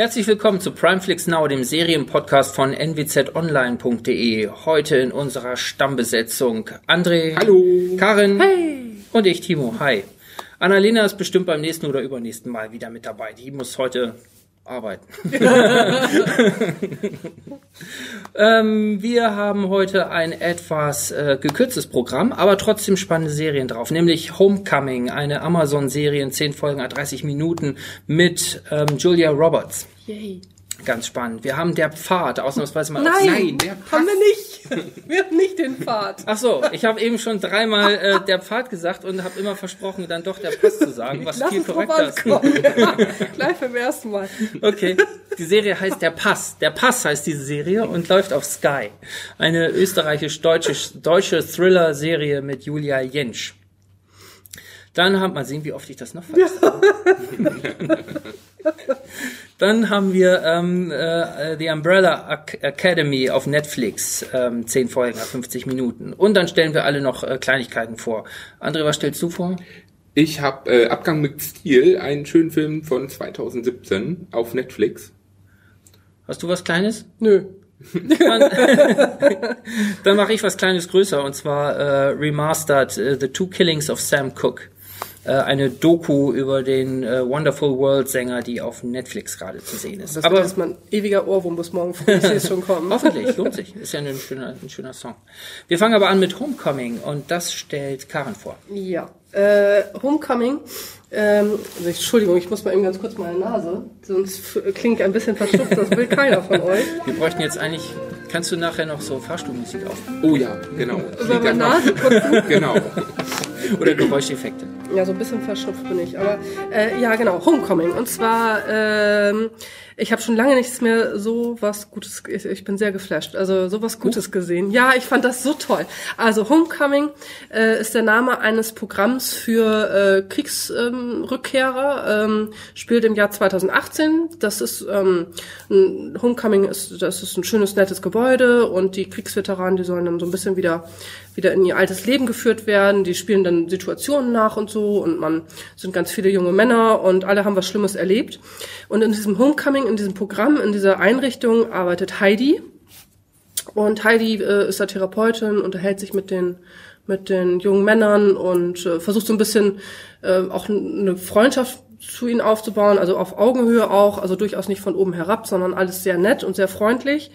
Herzlich willkommen zu Primeflix Now, dem Serienpodcast von nwzonline.de. Heute in unserer Stammbesetzung André, Hallo. Karin Hey! und ich, Timo. Hi. Annalena ist bestimmt beim nächsten oder übernächsten Mal wieder mit dabei. Die muss heute arbeiten. ähm, wir haben heute ein etwas äh, gekürztes Programm, aber trotzdem spannende Serien drauf, nämlich Homecoming, eine Amazon-Serie in 10 Folgen, 30 Minuten mit ähm, Julia Roberts. Yay. Ganz spannend. Wir haben der Pfad, ausnahmsweise mal. Nein, Nein, der haben wir nicht. Wir haben nicht den Pfad. Ach so, ich habe eben schon dreimal äh, der Pfad gesagt und habe immer versprochen, dann doch der Pass zu sagen, was Lass viel korrekter ist. Ja, gleich beim ersten Mal. Okay, die Serie heißt Der Pass. Der Pass heißt diese Serie und läuft auf Sky. Eine österreichisch-deutsche deutsche Thriller-Serie mit Julia Jentsch. Dann haben mal sehen, wie oft ich das noch vergesse. Dann haben wir ähm, äh, The Umbrella Ac Academy auf Netflix, ähm, 10 Folgen, 50 Minuten. Und dann stellen wir alle noch äh, Kleinigkeiten vor. André, was stellst du vor? Ich habe äh, Abgang mit Stil, einen schönen Film von 2017 auf Netflix. Hast du was Kleines? Nö. Dann, dann mache ich was Kleines größer und zwar äh, Remastered äh, The Two Killings of Sam Cooke. Äh, eine Doku über den äh, Wonderful World Sänger, die auf Netflix gerade zu sehen ist. Das Aber jetzt mein ewiger Ohrwurm bis morgen früh. Es schon kommen. hoffentlich, lohnt sich. Ist ja ein schöner, ein schöner Song. Wir fangen aber an mit Homecoming und das stellt Karen vor. Ja. Äh, Homecoming. Ähm, also Entschuldigung, ich muss mal eben ganz kurz meine Nase, sonst ich ein bisschen verschnupft, das will keiner von euch. Wir bräuchten jetzt eigentlich, kannst du nachher noch so Fahrstuhlmusik auf Oh ja, genau. Über meine Nase. Genau. oder Geräuscheffekte. Ja, so ein bisschen verschnupft bin ich. Aber äh, ja, genau, Homecoming. Und zwar, ähm, ich habe schon lange nichts mehr so was Gutes, ich, ich bin sehr geflasht, also so was Gutes gesehen. Ja, ich fand das so toll. Also Homecoming äh, ist der Name eines Programms für äh, Kriegsrückkehrer, ähm, spielt im Jahr 2018. Das ist, ähm, ein Homecoming ist, das ist ein schönes, nettes Gebäude und die Kriegsveteranen, die sollen dann so ein bisschen wieder wieder in ihr altes Leben geführt werden. Die spielen dann Situationen nach und so und man sind ganz viele junge Männer und alle haben was Schlimmes erlebt. Und in diesem Homecoming, in diesem Programm, in dieser Einrichtung arbeitet Heidi. Und Heidi äh, ist da Therapeutin, unterhält sich mit den mit den jungen Männern und äh, versucht so ein bisschen äh, auch eine Freundschaft zu ihnen aufzubauen, also auf Augenhöhe auch, also durchaus nicht von oben herab, sondern alles sehr nett und sehr freundlich.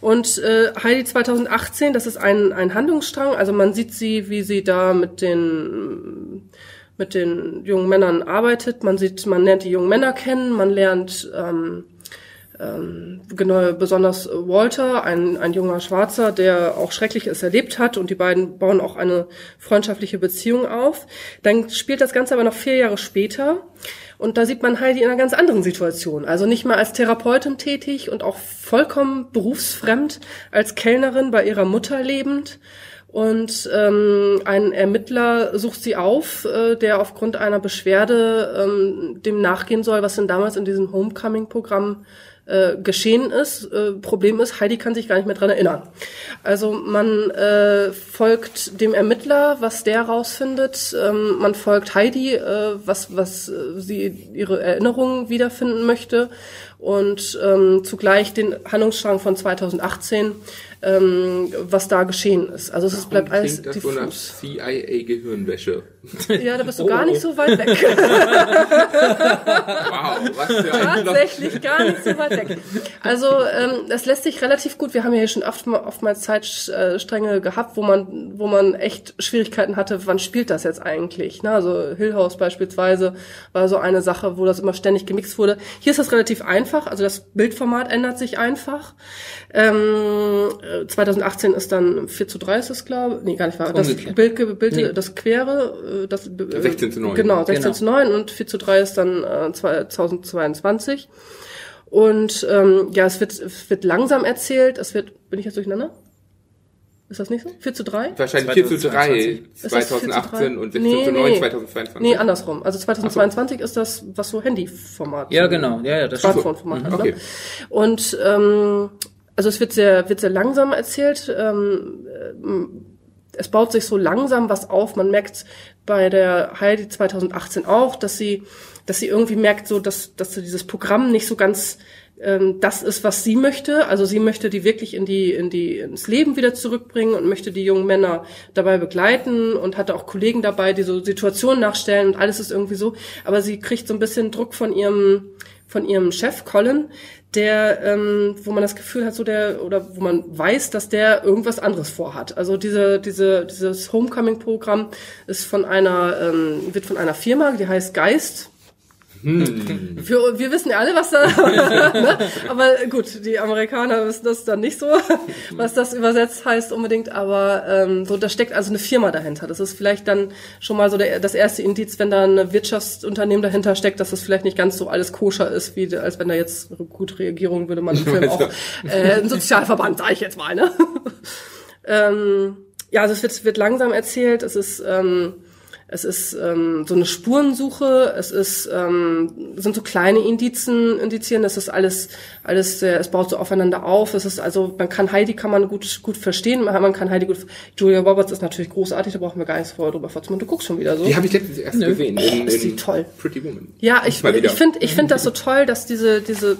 Und äh, Heidi 2018, das ist ein, ein Handlungsstrang, also man sieht sie, wie sie da mit den mit den jungen Männern arbeitet. Man sieht, man lernt die jungen Männer kennen, man lernt ähm, ähm, genau besonders Walter, ein, ein junger Schwarzer, der auch Schreckliches erlebt hat und die beiden bauen auch eine freundschaftliche Beziehung auf. Dann spielt das Ganze aber noch vier Jahre später und da sieht man Heidi in einer ganz anderen Situation. Also nicht mehr als Therapeutin tätig und auch vollkommen berufsfremd, als Kellnerin bei ihrer Mutter lebend. Und ähm, ein Ermittler sucht sie auf, äh, der aufgrund einer Beschwerde ähm, dem nachgehen soll, was denn damals in diesem Homecoming-Programm äh, geschehen ist. Äh, Problem ist, Heidi kann sich gar nicht mehr dran erinnern. Also man äh, folgt dem Ermittler, was der rausfindet. Ähm, man folgt Heidi, äh, was, was äh, sie ihre Erinnerungen wiederfinden möchte. Und ähm, zugleich den Handlungsstrang von 2018, ähm, was da geschehen ist. Also es bleibt alles Klingt das so nach diffus. CIA-Gehirnwäsche. Ja, da bist du Oh, gar nicht so weit weg. Wow, was für ein. Tatsächlich gar nicht so weit Also ähm, das lässt sich relativ gut. Wir haben ja hier schon oft, oftmals Zeitstränge gehabt, wo man, wo man echt Schwierigkeiten hatte, wann spielt das jetzt eigentlich? Ne? Also Hill House beispielsweise war so eine Sache, wo das immer ständig gemixt wurde. Hier ist das relativ einfach. Also das Bildformat ändert sich einfach. Ähm, äh, 2018 ist dann 4 zu 3 ist es, glaube ich. Nee, gar nicht wahr. Das. Bild, Bild, Nee. das Quere, äh, das, äh, 16 zu 9. Genau, 16 Genau. zu 9 und 4 zu 3 ist dann äh, 2022. Und ähm, ja, es wird, es wird langsam erzählt. Es wird, bin ich jetzt durcheinander? Ist das nicht so? 4 zu 3? Wahrscheinlich 4 zu 3 Ist das 4 zu 3? 2018 und 16 Nee, zu 9 nee. 2022. Nee, andersrum. Also 2022 ist das, was so Handyformat. Ja, genau. Ja, ja, das. Smartphone-Format hat. Okay. Ne? Und ähm, also es wird sehr, wird sehr langsam erzählt. Ähm, ähm, es baut sich so langsam was auf. Man merkt bei der Heidi 2018 auch, dass sie, dass sie irgendwie merkt, so dass, dass so dieses Programm nicht so ganz ähm, das ist, was sie möchte. Also sie möchte die wirklich in die, in die, ins Leben wieder zurückbringen und möchte die jungen Männer dabei begleiten und hatte auch Kollegen dabei, die so Situationen nachstellen und alles ist irgendwie so. Aber sie kriegt so ein bisschen Druck von ihrem, von ihrem Chef Colin, der, ähm, wo man das Gefühl hat, so der, oder wo man weiß, dass der irgendwas anderes vorhat. Also diese, diese, dieses Homecoming-Programm ist von einer, ähm, wird von einer Firma, die heißt Geist, hm. Wir, wir wissen ja alle, was da, ne? aber gut, die Amerikaner wissen das dann nicht so, was das übersetzt heißt unbedingt, aber ähm, so, da steckt also eine Firma dahinter. Das ist vielleicht dann schon mal so der, das erste Indiz, wenn da ein Wirtschaftsunternehmen dahinter steckt, dass das vielleicht nicht ganz so alles koscher ist, wie als wenn da jetzt gut Regierung würde man im Film auch äh, ein Sozialverband, sage ich jetzt mal, ne? ähm, ja, also es wird, wird langsam erzählt, es ist ähm, es ist ähm, so eine Spurensuche, es ist ähm, sind so kleine Indizen, Indizien, das ist alles alles sehr, es baut so aufeinander auf. Es ist also man kann Heidi kann man gut gut verstehen, man kann Heidi gut Julia Roberts ist natürlich großartig, da brauchen wir gar nichts vorher drüber vorzumachen. Du guckst schon wieder so. Die habe ich letztens erst Nö. gesehen. In, ist die toll. Pretty Woman. Ja, ich ich finde ich finde das so toll, dass diese diese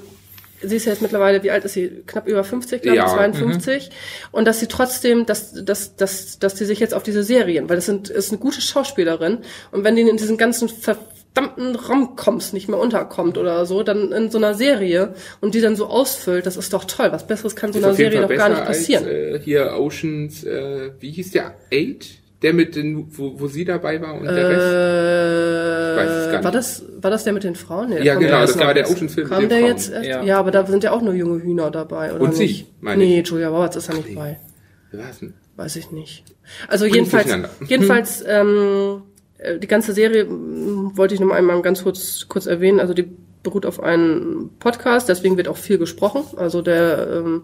sie ist ja jetzt mittlerweile, wie alt ist sie? Knapp über 50, glaube ich, ja. 52. Mhm. Und dass sie trotzdem, dass, dass, dass, dass sie sich jetzt auf diese Serien, weil das sind, ist eine gute Schauspielerin. Und wenn die in diesen ganzen verdammten Romcoms nicht mehr unterkommt oder so, dann in so einer Serie und die dann so ausfüllt, das ist doch toll. Was Besseres kann so einer Serie doch gar nicht passieren. Als, äh, hier Oceans, äh, wie hieß der? Eight? Der mit den, wo, wo sie dabei war und äh, der Rest? Ich weiß es gar nicht. War das, war das der mit den Frauen? Nee, ja, genau, das war der Ocean-Film mit den der Frauen. jetzt erst? Ja. ja. aber da sind ja auch nur junge Hühner dabei, oder? Und nicht? sie, meine Nee, Julia Roberts ist da nicht bei. Was denn? Weiß ich nicht. Also jedenfalls, jedenfalls, ähm, äh, die ganze Serie wollte ich noch einmal ganz kurz, kurz erwähnen. Also die beruht auf einem Podcast, deswegen wird auch viel gesprochen. Also der, ähm,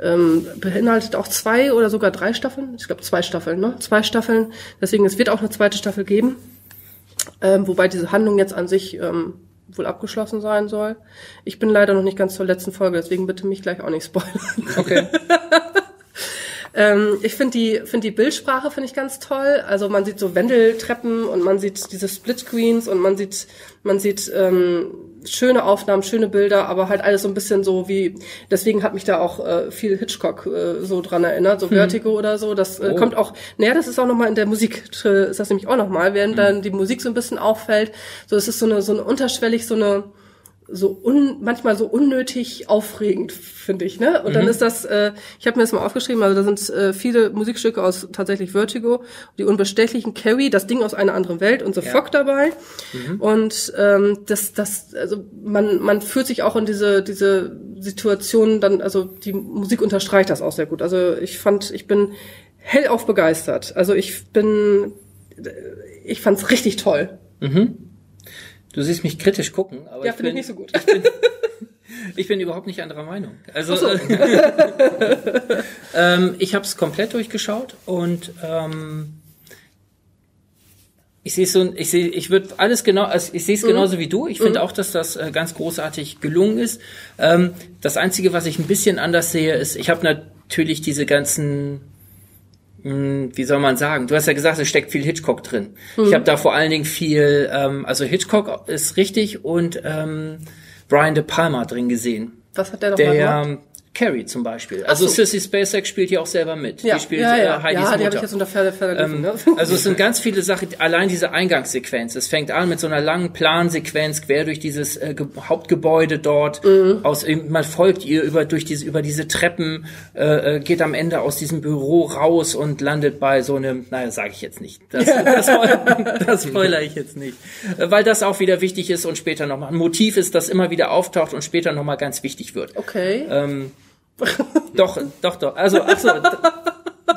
ähm, beinhaltet auch zwei oder sogar drei Staffeln. Ich glaube zwei Staffeln, ne? Zwei Staffeln. Deswegen, es wird auch eine zweite Staffel geben. Ähm, wobei diese Handlung jetzt an sich ähm, wohl abgeschlossen sein soll. Ich bin leider noch nicht ganz zur letzten Folge, deswegen bitte mich gleich auch nicht spoilern. Okay. ähm, ich finde die, finde die Bildsprache finde ich ganz toll. Also man sieht so Wendeltreppen und man sieht diese Splitscreens und man sieht, man sieht ähm, schöne Aufnahmen, schöne Bilder, aber halt alles so ein bisschen so wie, deswegen hat mich da auch äh, viel Hitchcock äh, so dran erinnert, so hm. Vertigo oder so. Das äh, oh. kommt auch, naja, das ist auch nochmal in der Musik, ist das nämlich auch nochmal, während hm. dann die Musik so ein bisschen auffällt. So, es ist so eine, so eine unterschwellig, so eine, so un, manchmal so unnötig aufregend, finde ich. Ne? Und mhm. dann ist das, äh, ich habe mir das mal aufgeschrieben, also da sind äh, viele Musikstücke aus tatsächlich Vertigo, die unbestechlichen Carrie, das Ding aus einer anderen Welt und The ja. Fog dabei. Mhm. Und ähm, das, das, also man, man fühlt sich auch in diese, diese Situation dann, also die Musik unterstreicht das auch sehr gut. Also ich fand, ich bin hellauf begeistert. Also ich bin, ich fand's richtig toll. Mhm. Du siehst mich kritisch gucken, aber ja, ich finde ich nicht so gut. Ich bin, ich bin überhaupt nicht anderer Meinung. Also so. ähm, ich habe es komplett durchgeschaut und ähm, ich sehe so, ich sehe, ich würde alles genau, also ich sehe es mhm. genauso wie du. Ich finde mhm. auch, dass das äh, ganz großartig gelungen ist. Ähm, das einzige, was ich ein bisschen anders sehe, ist, ich habe natürlich diese ganzen wie soll man sagen? Du hast ja gesagt, es steckt viel Hitchcock drin. Mhm. Ich habe da vor allen Dingen viel, ähm, also Hitchcock ist richtig und ähm, Brian De Palma drin gesehen. Was hat der noch der, mal gemacht? Carrie zum Beispiel. Also so. Sissy Spacek spielt hier auch selber mit. Ja. Die spielt ja, ja. Äh, Heidis ja, die Mutter. ich jetzt unter Pferde, Pferde ähm, ne? Also es sind ganz viele Sachen, allein diese Eingangssequenz. Es fängt an mit so einer langen Plansequenz quer durch dieses äh, Hauptgebäude dort. Mhm. Aus, man folgt ihr über durch diese über diese Treppen, äh, äh, geht am Ende aus diesem Büro raus und landet bei so einem, naja, sage ich jetzt nicht. Das, das, das spoiler ich jetzt nicht, äh, weil das auch wieder wichtig ist und später nochmal ein Motiv ist, das immer wieder auftaucht und später nochmal ganz wichtig wird. Okay. Ähm, doch, doch, doch. Also, ach so,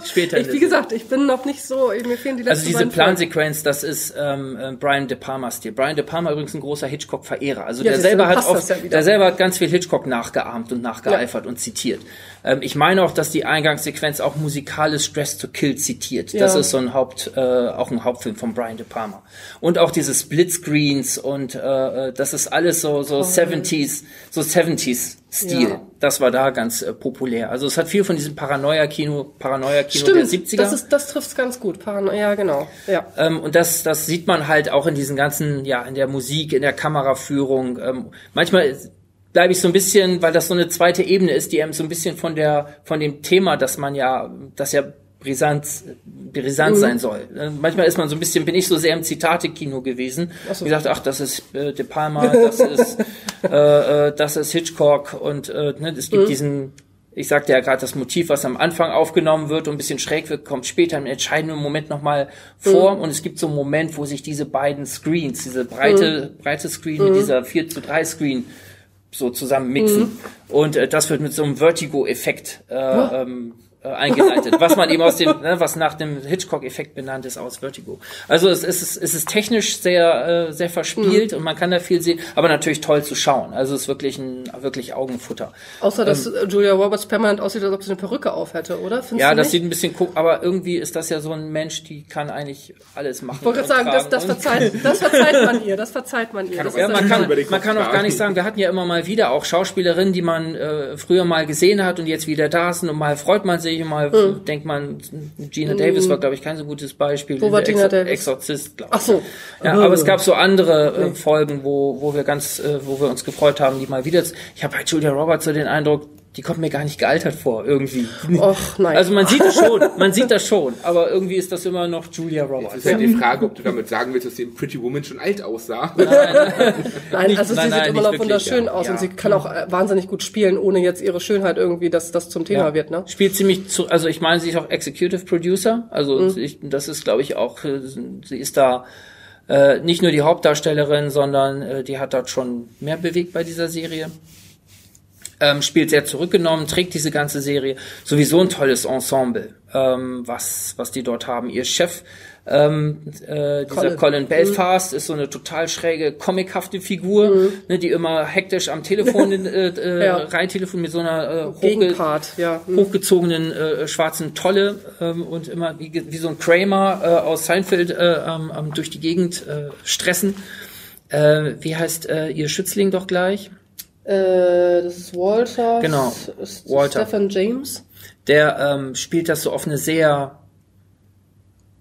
später. Ich, wie gesagt, ich bin noch nicht so, mir fehlen die letzten Also diese Plansequenz, das ist ähm, äh, Brian De Palma Stil. Brian De Palma übrigens ein großer Hitchcock-Verehrer. Also ja, der selber hat oft, ja der selber hat ganz viel Hitchcock nachgeahmt und nachgeeifert ja. und zitiert. Ähm, ich meine auch, dass die Eingangssequenz auch musikalisch Dress to Kill zitiert. Das ist so ein Haupt, äh, auch ein Hauptfilm von Brian De Palma. Und auch diese Splitscreens und äh, äh das ist alles so so oh. 70s, so 70s Stil. Ja. Das war da ganz äh, populär. Also es hat viel von diesem Paranoia-Kino, Paranoia-Kino der 70er. Das, ist, das trifft ganz gut. Paranoia, ja, genau. Ja. Ähm, und das, das sieht man halt auch in diesen ganzen, ja, in der Musik, in der Kameraführung. Ähm, manchmal bleibe ich so ein bisschen, weil das so eine zweite Ebene ist, die einem so ein bisschen von der, von dem Thema, dass man ja, das ja brisant, brisant Mhm. sein soll. Äh, Manchmal ist man so ein bisschen, bin ich so sehr im Zitate-Kino gewesen. Ach so. Wie gesagt, ach, das ist äh, De Palma, das ist, äh, äh, das ist Hitchcock und äh, ne, es Mhm. gibt diesen, ich sagte ja gerade, das Motiv, was am Anfang aufgenommen wird und ein bisschen schräg wird, kommt später im entscheidenden Moment nochmal vor Mhm. und es gibt so einen Moment, wo sich diese beiden Screens, diese breite, Mhm. breite Screen mit dieser 4 zu 3 Screen so zusammen mixen. Mhm. Und äh, das wird mit so einem Vertigo-Effekt äh, ähm, äh, eingeleitet, was man eben aus dem, ne, was nach dem Hitchcock-Effekt benannt ist aus Vertigo. Also es ist, es ist technisch sehr, äh, sehr verspielt Mhm. und man kann da viel sehen, aber natürlich toll zu schauen. Also es ist wirklich ein wirklich Augenfutter. Außer, dass äh, Julia Roberts permanent aussieht, als ob sie eine Perücke auf hätte, oder? Findest Ja, du das nicht? sieht ein bisschen guck, aber irgendwie ist das ja so ein Mensch, die kann eigentlich alles machen. Ich wollte gerade sagen, das, das, verzeiht, das verzeiht man ihr, das verzeiht man ihr. Das auch Ja, man kann, man kann auch gar nicht sagen, wir hatten ja immer mal wieder auch Schauspielerinnen, die man äh, früher mal gesehen hat und jetzt wieder da sind und mal freut man sich und mal denkt man, Gina Davis war, glaube ich, kein so gutes Beispiel. Wo war Der Gina Davis? Exorzist, glaube ich. Ach so. Ja, aber es gab so andere äh, Folgen, wo, wo wir ganz, äh, wo wir uns gefreut haben, die mal wieder. zu- Ich habe bei Julia Roberts so den Eindruck, die kommt mir gar nicht gealtert vor, irgendwie. Och, nein. Also man sieht es schon, man sieht das schon, aber irgendwie ist das immer noch Julia Jetzt Roberts. ist halt die Frage, ob du damit sagen willst, dass die in Pretty Woman schon alt aussah. Nein, Nicht- also sie nein, nein, sieht immer nicht noch wunderschön ja. aus Ja. und sie kann auch äh, wahnsinnig gut spielen, ohne jetzt ihre Schönheit irgendwie, dass das zum Thema Ja. wird, ne? Spielt ziemlich zu, also ich meine, sie ist auch Executive Producer, also Mhm. ich, das ist, glaube ich, auch, äh, sie ist da äh, nicht nur die Hauptdarstellerin, sondern äh, die hat dort schon mehr bewegt bei dieser Serie. Ähm, spielt sehr zurückgenommen, trägt diese ganze Serie. Sowieso ein tolles Ensemble, ähm, was, was die dort haben. Ihr Chef, ähm, äh, dieser Colin. Colin, Belfast, ist so eine total schräge, comichafte Figur, ne, die immer hektisch am Telefon äh, äh, Ja. reintelefon mit so einer äh, hochge ja. Hm. hochgezogenen äh, schwarzen Tolle ähm, und immer wie, wie so ein Kramer äh, aus Seinfeld äh, ähm, durch die Gegend äh, stressen. Äh, wie heißt äh, ihr Schützling doch gleich? Äh, das ist Walter. Genau, Walter. Stephen James. Der ähm, spielt das so auf eine sehr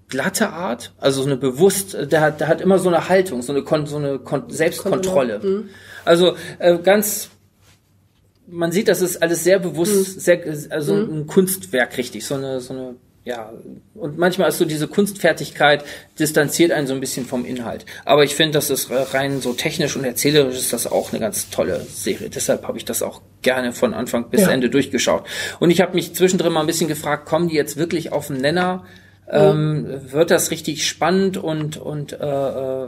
glatte Art, also so eine bewusst, der hat, der hat immer so eine Haltung, so eine, Kon so eine Kon Selbstkontrolle. Mhm. Also äh, ganz, man sieht, das ist alles sehr bewusst, Mhm. sehr, also ein Kunstwerk richtig, so eine, so eine, ja, und manchmal ist so diese Kunstfertigkeit distanziert einen so ein bisschen vom Inhalt. Aber ich finde, das ist rein so technisch und erzählerisch ist das auch eine ganz tolle Serie. Deshalb habe ich das auch gerne von Anfang bis Ja. Ende durchgeschaut. Und ich habe mich zwischendrin mal ein bisschen gefragt, kommen die jetzt wirklich auf den Nenner? Ähm, wird das richtig spannend und und äh, äh,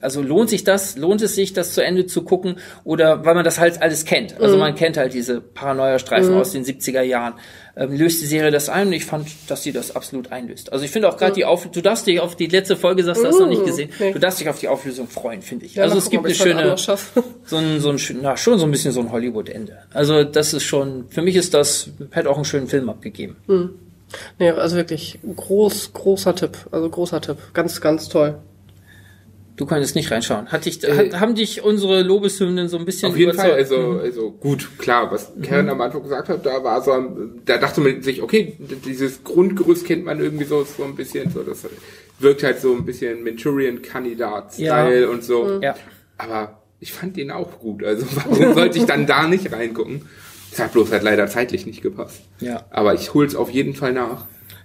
also lohnt sich das, lohnt es sich, das zu Ende zu gucken oder weil man das halt alles kennt. Also man kennt halt diese Paranoia-Streifen aus den 70er Jahren. Ähm, löst die Serie das ein und ich fand, dass sie das absolut einlöst. Also ich finde auch gerade die Auf du darfst dich auf die letzte Folge, sagst du hast noch nicht gesehen, nee. du darfst dich auf die Auflösung freuen, finde ich. Ja, also es gibt eine schöne, so ein, so ein, na, schon so ein bisschen so ein Hollywood-Ende. Also das ist schon, für mich ist das, hätte auch einen schönen Film abgegeben. Nee, also wirklich groß, großer Tipp. Also großer Tipp. Ganz, ganz toll. Du konntest nicht reinschauen. Hat dich, hat, haben dich unsere Lobeshymnen so ein bisschen Auf jeden Fall, überzeugt? also, also gut, klar, was Karen am Anfang gesagt hat, da war so, da dachte man sich, okay, dieses Grundgerüst kennt man irgendwie so, so ein bisschen, so, das wirkt halt so ein bisschen Manchurian-Kandidat-Style Ja. und so. Ja. Aber ich fand den auch gut, also warum sollte ich dann da nicht reingucken? Es hat bloß halt leider zeitlich nicht gepasst. Ja. Aber ich hol's auf jeden Fall nach.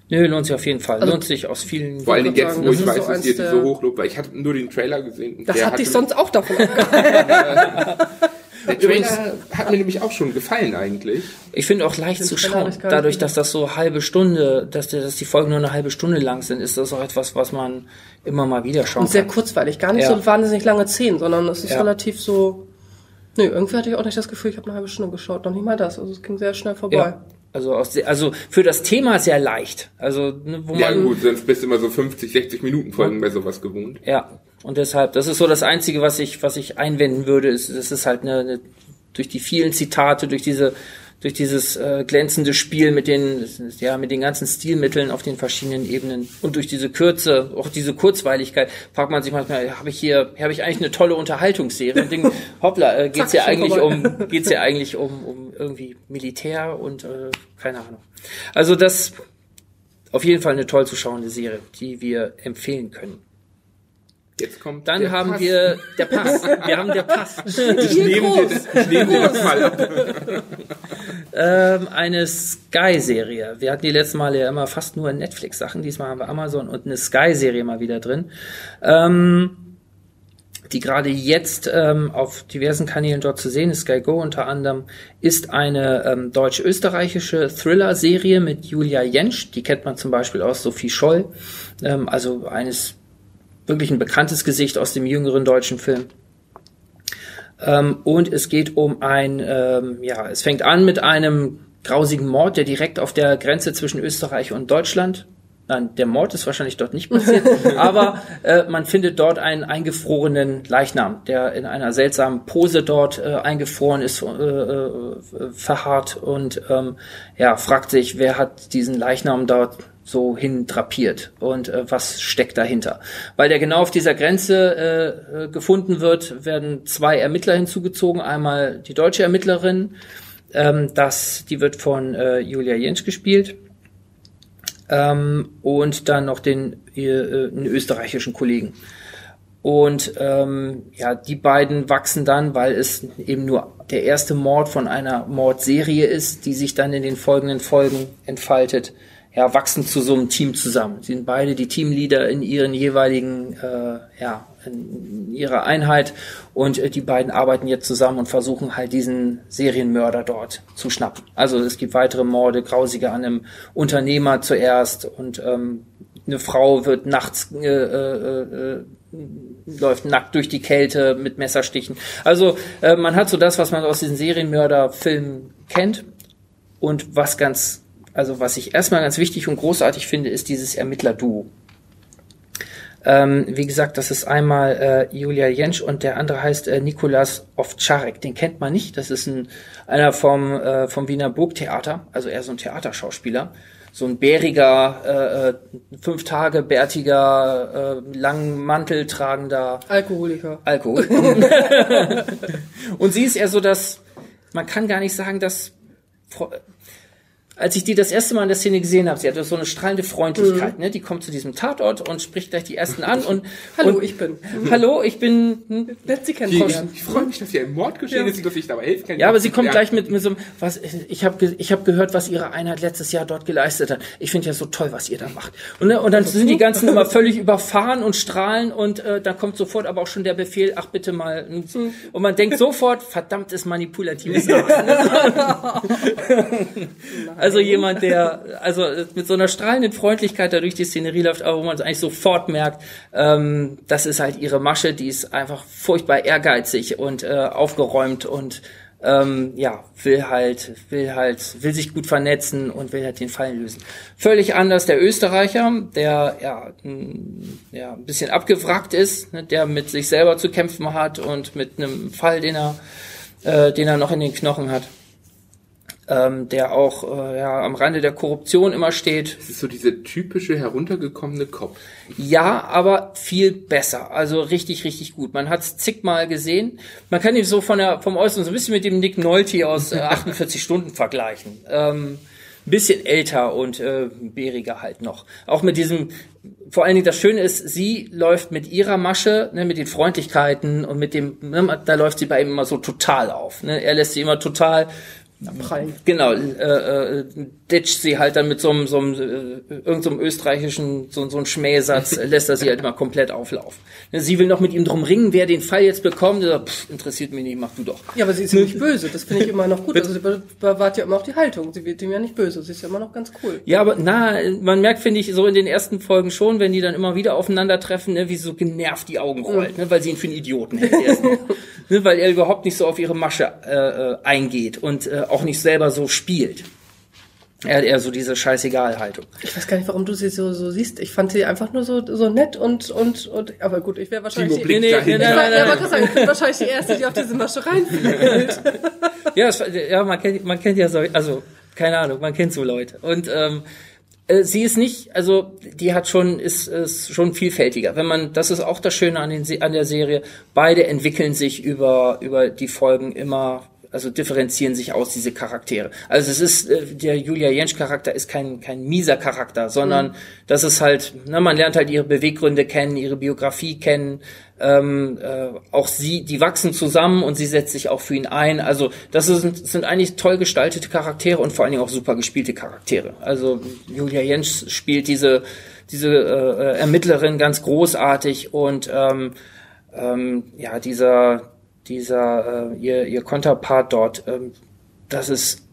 Nö, lohnt sich auf jeden Fall. lohnt sich aus vielen Vor allen Dingen würd jetzt, sagen, wo ich weiß, so dass ihr die so hochlobt, weil ich hatte nur den Trailer gesehen. und Das der hat dich sonst auch davon abgehalten. Der Trailer hat mir nämlich auch schon gefallen eigentlich. Ich finde auch leicht Den zu Trailer schauen. Dadurch, dass das so halbe Stunde, dass, die- dass die Folgen nur eine halbe Stunde lang sind, ist das auch etwas, was man immer mal wieder schauen Und sehr kann. kurzweilig. Gar nicht Ja. so wahnsinnig lange Szenen, sondern es ist Ja. relativ so. Nö, irgendwie hatte ich auch nicht das Gefühl, ich habe eine halbe Stunde geschaut. Noch nicht mal das. Also es ging sehr schnell vorbei. Ja. Also, aus, der- also für das Thema sehr leicht. Also, ne, wo Ja man. gut, sonst bist du immer so 50, 60 Minuten Folgen bei sowas gewohnt. Ja, und deshalb, das ist so das Einzige, was ich, was ich einwenden würde, ist, das ist halt eine, eine durch die vielen Zitate, durch diese, durch dieses äh, glänzende Spiel mit den, ja, mit den ganzen Stilmitteln auf den verschiedenen Ebenen und durch diese Kürze, auch diese Kurzweiligkeit, fragt man sich manchmal, habe ich hier, habe ich eigentlich eine tolle Unterhaltungsserie? Und hoppla, äh, geht's ja eigentlich um, geht's ja eigentlich um, um irgendwie Militär und äh, keine Ahnung. Also das auf jeden Fall eine toll zu schauende Serie, die wir empfehlen können. Jetzt kommt Dann der haben Pass. wir der Pass. Wir haben der Pass. Ich nehme dir, das- ich nehme dir das mal ab. ähm, eine Sky-Serie. Wir hatten die letzten Male ja immer fast nur Netflix-Sachen. Diesmal haben wir Amazon und eine Sky-Serie mal wieder drin. Ähm, die gerade jetzt ähm, auf diversen Kanälen dort zu sehen ist, Sky Go unter anderem, ist eine ähm, deutsch-österreichische Thriller-Serie mit Julia Jentsch. Die kennt man zum Beispiel aus Sophie Scholl, ähm, also eines wirklich ein bekanntes Gesicht aus dem jüngeren deutschen Film. Ähm, und es geht um ein, ähm, ja, es fängt an mit einem grausigen Mord, der direkt auf der Grenze zwischen Österreich und Deutschland. Nein, der Mord ist wahrscheinlich dort nicht passiert, aber äh, man findet dort einen eingefrorenen Leichnam, der in einer seltsamen Pose dort äh, eingefroren ist, äh, äh, verharrt und ähm, ja, fragt sich, wer hat diesen Leichnam dort so hin drapiert und äh, was steckt dahinter. Weil der genau auf dieser Grenze äh, äh, gefunden wird, werden zwei Ermittler hinzugezogen. Einmal die deutsche Ermittlerin, ähm, das, die wird von äh, Julia Jentsch gespielt. Ähm, und dann noch den äh, einen österreichischen Kollegen. Und ähm, ja, die beiden wachsen dann, weil es eben nur der erste Mord von einer Mordserie ist, die sich dann in den folgenden Folgen entfaltet, ja, wachsen zu so einem Team zusammen. Sie sind beide die Teamleader in ihren jeweiligen, äh, ja, ihrer Einheit und äh, die beiden arbeiten jetzt zusammen und versuchen halt diesen Serienmörder dort zu schnappen. Also es gibt weitere Morde, grausige an einem Unternehmer zuerst und ähm, eine Frau wird nachts äh, äh, äh, läuft nackt durch die Kälte mit Messerstichen. Also äh, man hat so das, was man aus diesen Serienmörderfilmen kennt und was ganz also was ich erstmal ganz wichtig und großartig finde, ist dieses Ermittler-Duo. Ähm, wie gesagt, das ist einmal äh, Julia Jentsch und der andere heißt äh, Nikolas Ovtcharek. Den kennt man nicht. Das ist ein, einer vom, äh, vom Wiener Burgtheater, also eher so ein Theaterschauspieler. So ein bäriger, äh, äh, fünf Tage bärtiger, äh, langen Mantel tragender Alkoholiker. Alkohol. und sie ist eher so, dass man kann gar nicht sagen, dass als ich die das erste Mal in der Szene gesehen habe, sie hatte so eine strahlende Freundlichkeit, ne? Die kommt zu diesem Tatort und spricht gleich die ersten an und Hallo, und, ich bin. Hallo, ich bin hm, Lässt sie Ich, kennenlernen. ich freue mich, dass hier ein Mord geschehen Ja. ist dass ich dabei helfen kann. ja, aber sie kommt Ja. gleich mit, mit so einem, was, ich habe ich hab gehört, was ihre Einheit letztes Jahr dort geleistet hat. Ich finde ja so toll, was ihr da macht. Und, ne, und dann sind die ganzen immer völlig überfahren und strahlen und äh, dann kommt sofort aber auch schon der Befehl, ach bitte mal. Und man denkt sofort, verdammtes manipulatives Arsch. Also jemand, der also mit so einer strahlenden Freundlichkeit da durch die Szenerie läuft, aber wo man es eigentlich sofort merkt, ähm, das ist halt ihre Masche, die ist einfach furchtbar ehrgeizig und äh, aufgeräumt und ähm, ja, will halt, will halt, will sich gut vernetzen und will halt den Fall lösen. Völlig anders der Österreicher, der ja, ja ein bisschen abgewrackt ist, ne, der mit sich selber zu kämpfen hat und mit einem Fall, den er, äh, den er noch in den Knochen hat ähm, der auch äh, ja, am Rande der Korruption immer steht. Das ist so diese typische heruntergekommene Kopf. Ja, aber viel besser. Also richtig, richtig gut. Man hat es zigmal gesehen. Man kann ihn so von der, vom Äußeren so ein bisschen mit dem Nick Nolte aus äh, 48 Stunden vergleichen. Ähm, ein bisschen älter und äh, bäriger halt noch. Auch mit diesem, vor allen Dingen das Schöne ist, sie läuft mit ihrer Masche, ne, mit den Freundlichkeiten und mit dem, ne, da läuft sie bei ihm immer so total auf. Ne. Er lässt sie immer total Prallen. Genau, äh, äh, ditcht sie halt dann mit so einem, so einem äh, irgendeinem so einem österreichischen, so, so einem Schmähsatz, äh, lässt er sie halt immer komplett auflaufen. Sie will noch mit ihm drum ringen, wer den Fall jetzt bekommt. Sagt, pff, interessiert mich nicht, mach du doch. Ja, aber sie ist ja nicht böse. Das finde ich immer noch gut. Also sie be- bewahrt ja immer noch die Haltung. Sie wird ihm ja nicht böse. Sie ist ja immer noch ganz cool. Ja, aber na, man merkt, finde ich, so in den ersten Folgen schon, wenn die dann immer wieder aufeinandertreffen, ne, wie so genervt die Augen rollt, ne, weil sie ihn für einen Idioten hält. ne, weil er überhaupt nicht so auf ihre Masche äh, äh, eingeht und äh, auch nicht selber so spielt. Er hat eher so diese Scheißegal-Haltung. Ich weiß gar nicht, warum du sie so, so siehst. Ich fand sie einfach nur so, so nett und, und, und, aber gut, ich wäre wahrscheinlich die, nee, nee, ich bin wahrscheinlich die Erste, die auf diese Masche reinfällt. Ja, das, ja man, kennt, man kennt ja so, also keine Ahnung, man kennt so Leute. Und ähm, äh, sie ist nicht, also die hat schon, ist, ist schon vielfältiger. Wenn man, das ist auch das Schöne an, den, an der Serie, beide entwickeln sich über, über die Folgen immer also differenzieren sich aus diese Charaktere. Also es ist äh, der Julia Jentsch Charakter ist kein kein mieser Charakter, sondern mhm. das ist halt, ne, man lernt halt ihre Beweggründe kennen, ihre Biografie kennen, ähm, äh, auch sie, die wachsen zusammen und sie setzt sich auch für ihn ein. Also das sind, sind eigentlich toll gestaltete Charaktere und vor allen Dingen auch super gespielte Charaktere. Also Julia Jentsch spielt diese diese äh, Ermittlerin ganz großartig und ähm, ähm, ja dieser dieser äh, ihr ihr Konterpart dort, ähm, das ist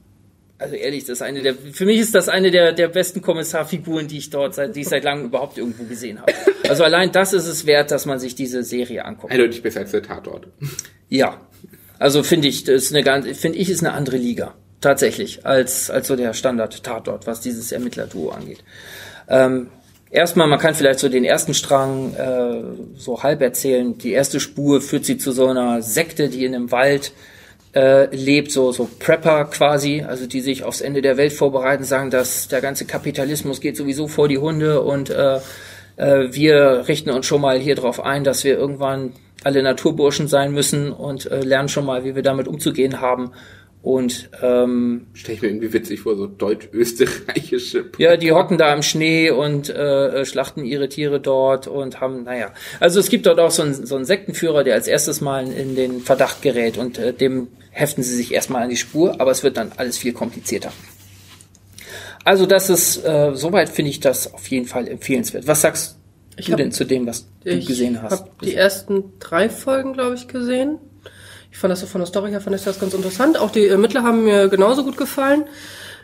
also ehrlich, das ist eine der, für mich ist das eine der, der besten Kommissarfiguren, die ich dort seit, die ich seit langem überhaupt irgendwo gesehen habe. Also allein das ist es wert, dass man sich diese Serie anguckt. Eindeutig besser als der Tatort. Ja. Also finde ich, das ist eine ganz, finde ich, ist eine andere Liga. Tatsächlich, als, als so der Standard-Tatort, was dieses Ermittlerduo angeht. Ähm, erstmal, man kann vielleicht so den ersten Strang äh, so halb erzählen. Die erste Spur führt sie zu so einer Sekte, die in einem Wald äh, lebt, so, so Prepper quasi, also die sich aufs Ende der Welt vorbereiten, sagen, dass der ganze Kapitalismus geht sowieso vor die Hunde und äh, äh, wir richten uns schon mal hier drauf ein, dass wir irgendwann alle Naturburschen sein müssen und äh, lernen schon mal, wie wir damit umzugehen haben. Und ähm, stelle ich mir irgendwie witzig vor, so deutsch-österreichische. Ja, die hocken da im Schnee und äh, äh, schlachten ihre Tiere dort und haben, naja. Also es gibt dort auch so einen, so einen Sektenführer, der als erstes mal in den Verdacht gerät und äh, dem heften sie sich erstmal an die Spur, aber es wird dann alles viel komplizierter. Also das ist, äh, soweit finde ich das auf jeden Fall empfehlenswert. Was sagst ich du hab, denn zu dem, was du gesehen hast? Ich habe die ersten drei Folgen, glaube ich, gesehen. Ich fand das so von der Story her fand ich das ganz interessant. Auch die Ermittler haben mir genauso gut gefallen.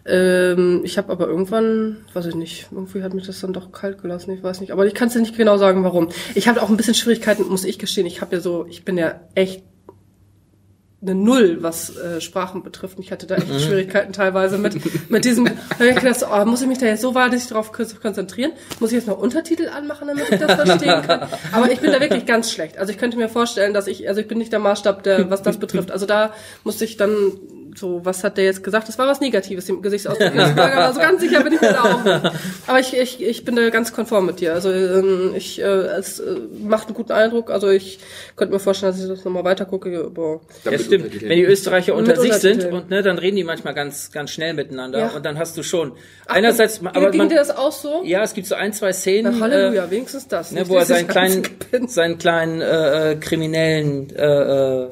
Ähm, ich habe aber irgendwann, weiß ich nicht, irgendwie hat mich das dann doch kalt gelassen, ich weiß nicht. Aber ich kann es nicht genau sagen, warum. Ich habe auch ein bisschen Schwierigkeiten, muss ich gestehen. Ich habe ja so, ich bin ja echt eine Null, was äh, Sprachen betrifft. Ich hatte da echt mhm. Schwierigkeiten teilweise mit, mit diesem, ich gedacht, oh, muss ich mich da jetzt so wahrlich darauf konzentrieren? Muss ich jetzt noch Untertitel anmachen, damit ich das verstehen kann? Aber ich bin da wirklich ganz schlecht. Also ich könnte mir vorstellen, dass ich, also ich bin nicht der Maßstab, der, was das betrifft. Also da musste ich dann so, was hat der jetzt gesagt? Das war was Negatives im Gesichtsausdruck. also ganz sicher bin ich mir da auch. Aber ich, ich, ich bin da ganz konform mit dir. Also ähm, ich, äh, es äh, macht einen guten Eindruck. Also ich könnte mir vorstellen, dass ich das nochmal weiter gucke. Aber ja, stimmt. Wenn die Österreicher unter sich sind und ne, dann reden die manchmal ganz, ganz schnell miteinander ja. und dann hast du schon Ach, einerseits, aber ging man, dir das auch so? Ja, es gibt so ein, zwei Szenen. Na, Halleluja, äh, wenigstens das. Ne, wo er seinen kleinen, seinen kleinen äh, äh kriminellen äh, äh,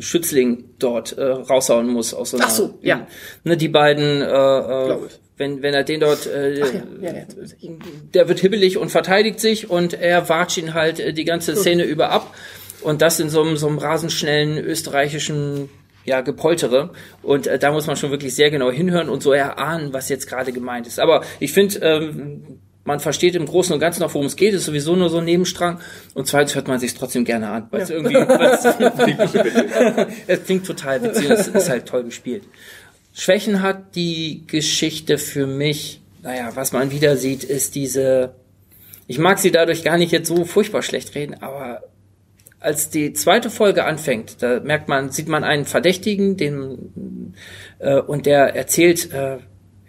Schützling dort äh, raushauen muss aus so einer, Ach so, ja. Ne, die beiden, äh, äh, wenn, wenn er den dort, äh, ja, ja, ja, der wird hibbelig und verteidigt sich und er watscht ihn halt äh, die ganze Szene über ab und das in so einem, so einem rasend schnellen österreichischen ja, Gepoltere. Und äh, da muss man schon wirklich sehr genau hinhören und so erahnen, was jetzt gerade gemeint ist. Aber ich finde, ähm, man versteht im Großen und Ganzen noch, worum es geht, ist sowieso nur so ein Nebenstrang. Und zweitens hört man sich trotzdem gerne an, weil es ja. irgendwie, es klingt total witzig, es ist halt toll gespielt. Schwächen hat die Geschichte für mich, naja, was man wieder sieht, ist diese, ich mag sie dadurch gar nicht jetzt so furchtbar schlecht reden, aber als die zweite Folge anfängt, da merkt man, sieht man einen Verdächtigen, den äh, und der erzählt, äh,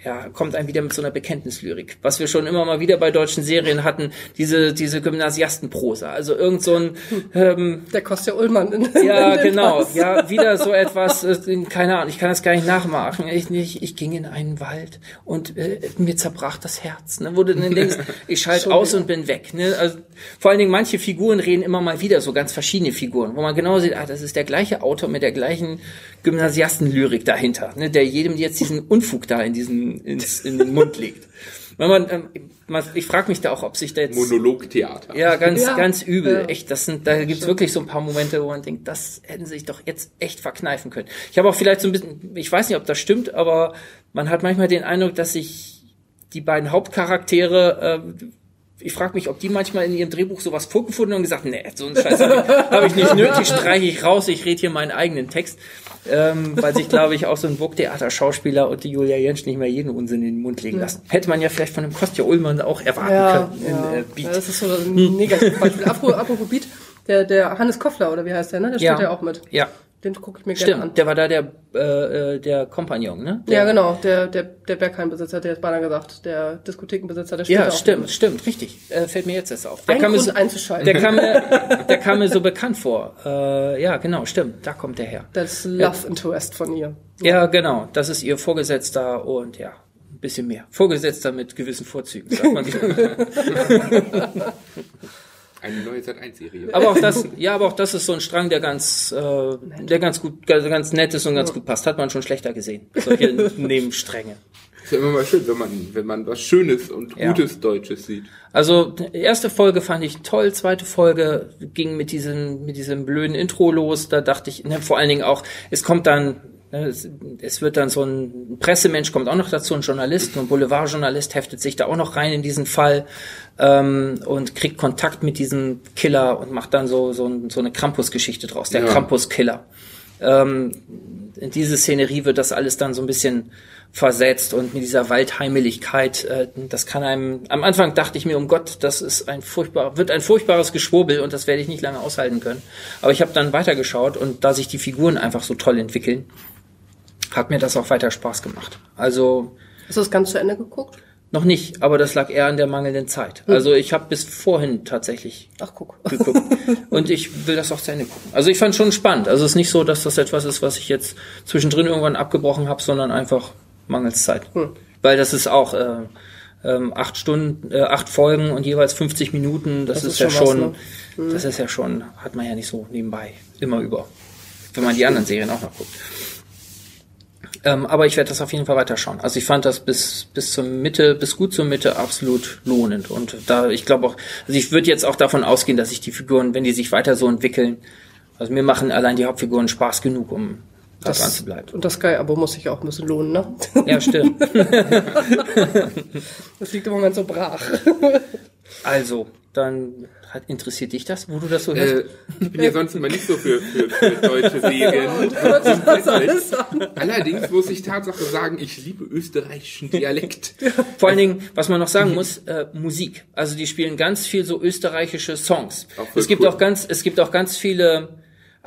ja, kommt einem wieder mit so einer Bekenntnislyrik, was wir schon immer mal wieder bei deutschen Serien hatten, diese diese Gymnasiastenprosa, also irgend so ein ähm, der Kostja Ullmann. In, ja, in genau, Pass. ja, wieder so etwas, äh, keine Ahnung, ich kann das gar nicht nachmachen. Ich nicht, ich ging in einen Wald und äh, mir zerbrach das Herz, ne, du dann denkst, ich schalte aus und bin weg, ne? Also vor allen Dingen manche Figuren reden immer mal wieder so ganz verschiedene Figuren, wo man genau sieht, ah, das ist der gleiche Autor mit der gleichen Gymnasiastenlyrik dahinter, ne, der jedem jetzt diesen Unfug da in diesen ins, in den Mund legt. Wenn man, ähm, man, ich frage mich da auch, ob sich da jetzt Monologtheater. Ja, ganz, ja. ganz übel. Ja. Echt, das sind, da gibt's wirklich so ein paar Momente, wo man denkt, das hätten sie sich doch jetzt echt verkneifen können. Ich habe auch vielleicht so ein bisschen, ich weiß nicht, ob das stimmt, aber man hat manchmal den Eindruck, dass sich die beiden Hauptcharaktere äh, ich frage mich, ob die manchmal in ihrem Drehbuch sowas vorgefunden haben und gesagt, nee, so einen Scheiß habe ich, hab ich nicht nötig, streiche ich raus, ich rede hier meinen eigenen Text. Ähm, weil sich, glaube ich, auch so ein Burgtheater-Schauspieler und die Julia Jentsch nicht mehr jeden Unsinn in den Mund legen lassen. Ja. Hätte man ja vielleicht von dem Kostja Ullmann auch erwarten ja, können. Ja. In, äh, Beat. ja, das ist so ein negatives Beispiel. apropos, Beat, der, der Hannes Koffler, oder wie heißt der, ne? Der spielt ja, ja auch mit. Ja. Den gucke ich mir gerne an. Stimmt, der war da der, äh, äh, der Kompagnon, ne? Der, Ja, genau, der, der, der Bergheim-Besitzer, der hat beinahe gesagt, der Diskothekenbesitzer, der spielt Ja, auch stimmt, mit. stimmt, richtig. Äh, fällt mir jetzt erst auf. Der Ein kam, mir Grund so, einzuschalten. der, kam mir, der kam mir so bekannt vor. Äh, ja, genau, stimmt. Da kommt der her. Das Love Interest von ihr. Ja, genau. Das ist ihr Vorgesetzter und ja, ein bisschen mehr. Vorgesetzter mit gewissen Vorzügen, sagt man. Eine neue Sat1-Serie. aber auch das, ja, aber auch das ist so ein Strang, der ganz, äh, der ganz gut, ganz, nett ist und ganz gut passt. Hat man schon schlechter gesehen. Solche Nebenstränge. Ist ja immer mal schön, wenn man, wenn man was Schönes und Ja. Gutes Deutsches sieht. Also erste Folge fand ich toll, zweite Folge ging mit diesem mit diesem blöden Intro los. Da dachte ich, ne, vor allen Dingen auch, es kommt dann, es, es wird dann so ein Pressemensch kommt auch noch dazu, ein Journalist, ein Boulevardjournalist heftet sich da auch noch rein in diesen Fall ähm, und kriegt Kontakt mit diesem Killer und macht dann so so, ein, so eine Krampus-Geschichte draus, der Ja. Krampus-Killer. Ähm, in diese Szenerie wird das alles dann so ein bisschen versetzt und mit dieser Waldheimeligkeit, äh, das kann einem, am Anfang dachte ich mir, um Gott, das ist ein furchtbar, wird ein furchtbares Geschwurbel und das werde ich nicht lange aushalten können. Aber ich habe dann weitergeschaut und da sich die Figuren einfach so toll entwickeln, hat mir das auch weiter Spaß gemacht. Also Hast du das ganz zu Ende geguckt? noch nicht, aber das lag eher an der mangelnden Zeit. Also ich habe bis vorhin tatsächlich Ach, guck. geguckt. Und ich will das auch zu Ende gucken. Also ich fand schon spannend. Also es ist nicht so, dass das etwas ist, was ich jetzt zwischendrin irgendwann abgebrochen habe, sondern einfach mangels Zeit. Weil das ist auch äh, ähm, acht Stunden, äh, acht Folgen und jeweils 50 Minuten. Das, Das ist, ist ja schon was, ne? das ist ja schon, hat man ja nicht so nebenbei immer über. Wenn man die anderen Serien auch noch guckt. Ähm, aber ich werde das auf jeden Fall weiterschauen. Also ich fand das bis bis zur Mitte, bis gut zur Mitte absolut lohnend. Und da, ich glaube auch, also ich würde jetzt auch davon ausgehen, dass sich die Figuren, wenn die sich weiter so entwickeln, also mir machen allein die Hauptfiguren Spaß genug, um da dran zu bleiben. Und das Sky-Abo muss sich auch ein bisschen lohnen, ne? Ja, stimmt. Das liegt im Moment so brach. Also, dann hat, interessiert dich das, wo du das so hörst? Äh, ich bin ja sonst immer nicht so für, für, für deutsche Serien. Allerdings muss ich Tatsache sagen, ich liebe österreichischen Dialekt. Vor allen Dingen, was man noch sagen muss, äh, Musik. Also die spielen ganz viel so österreichische Songs. Es gibt cool. auch ganz, es gibt auch ganz viele,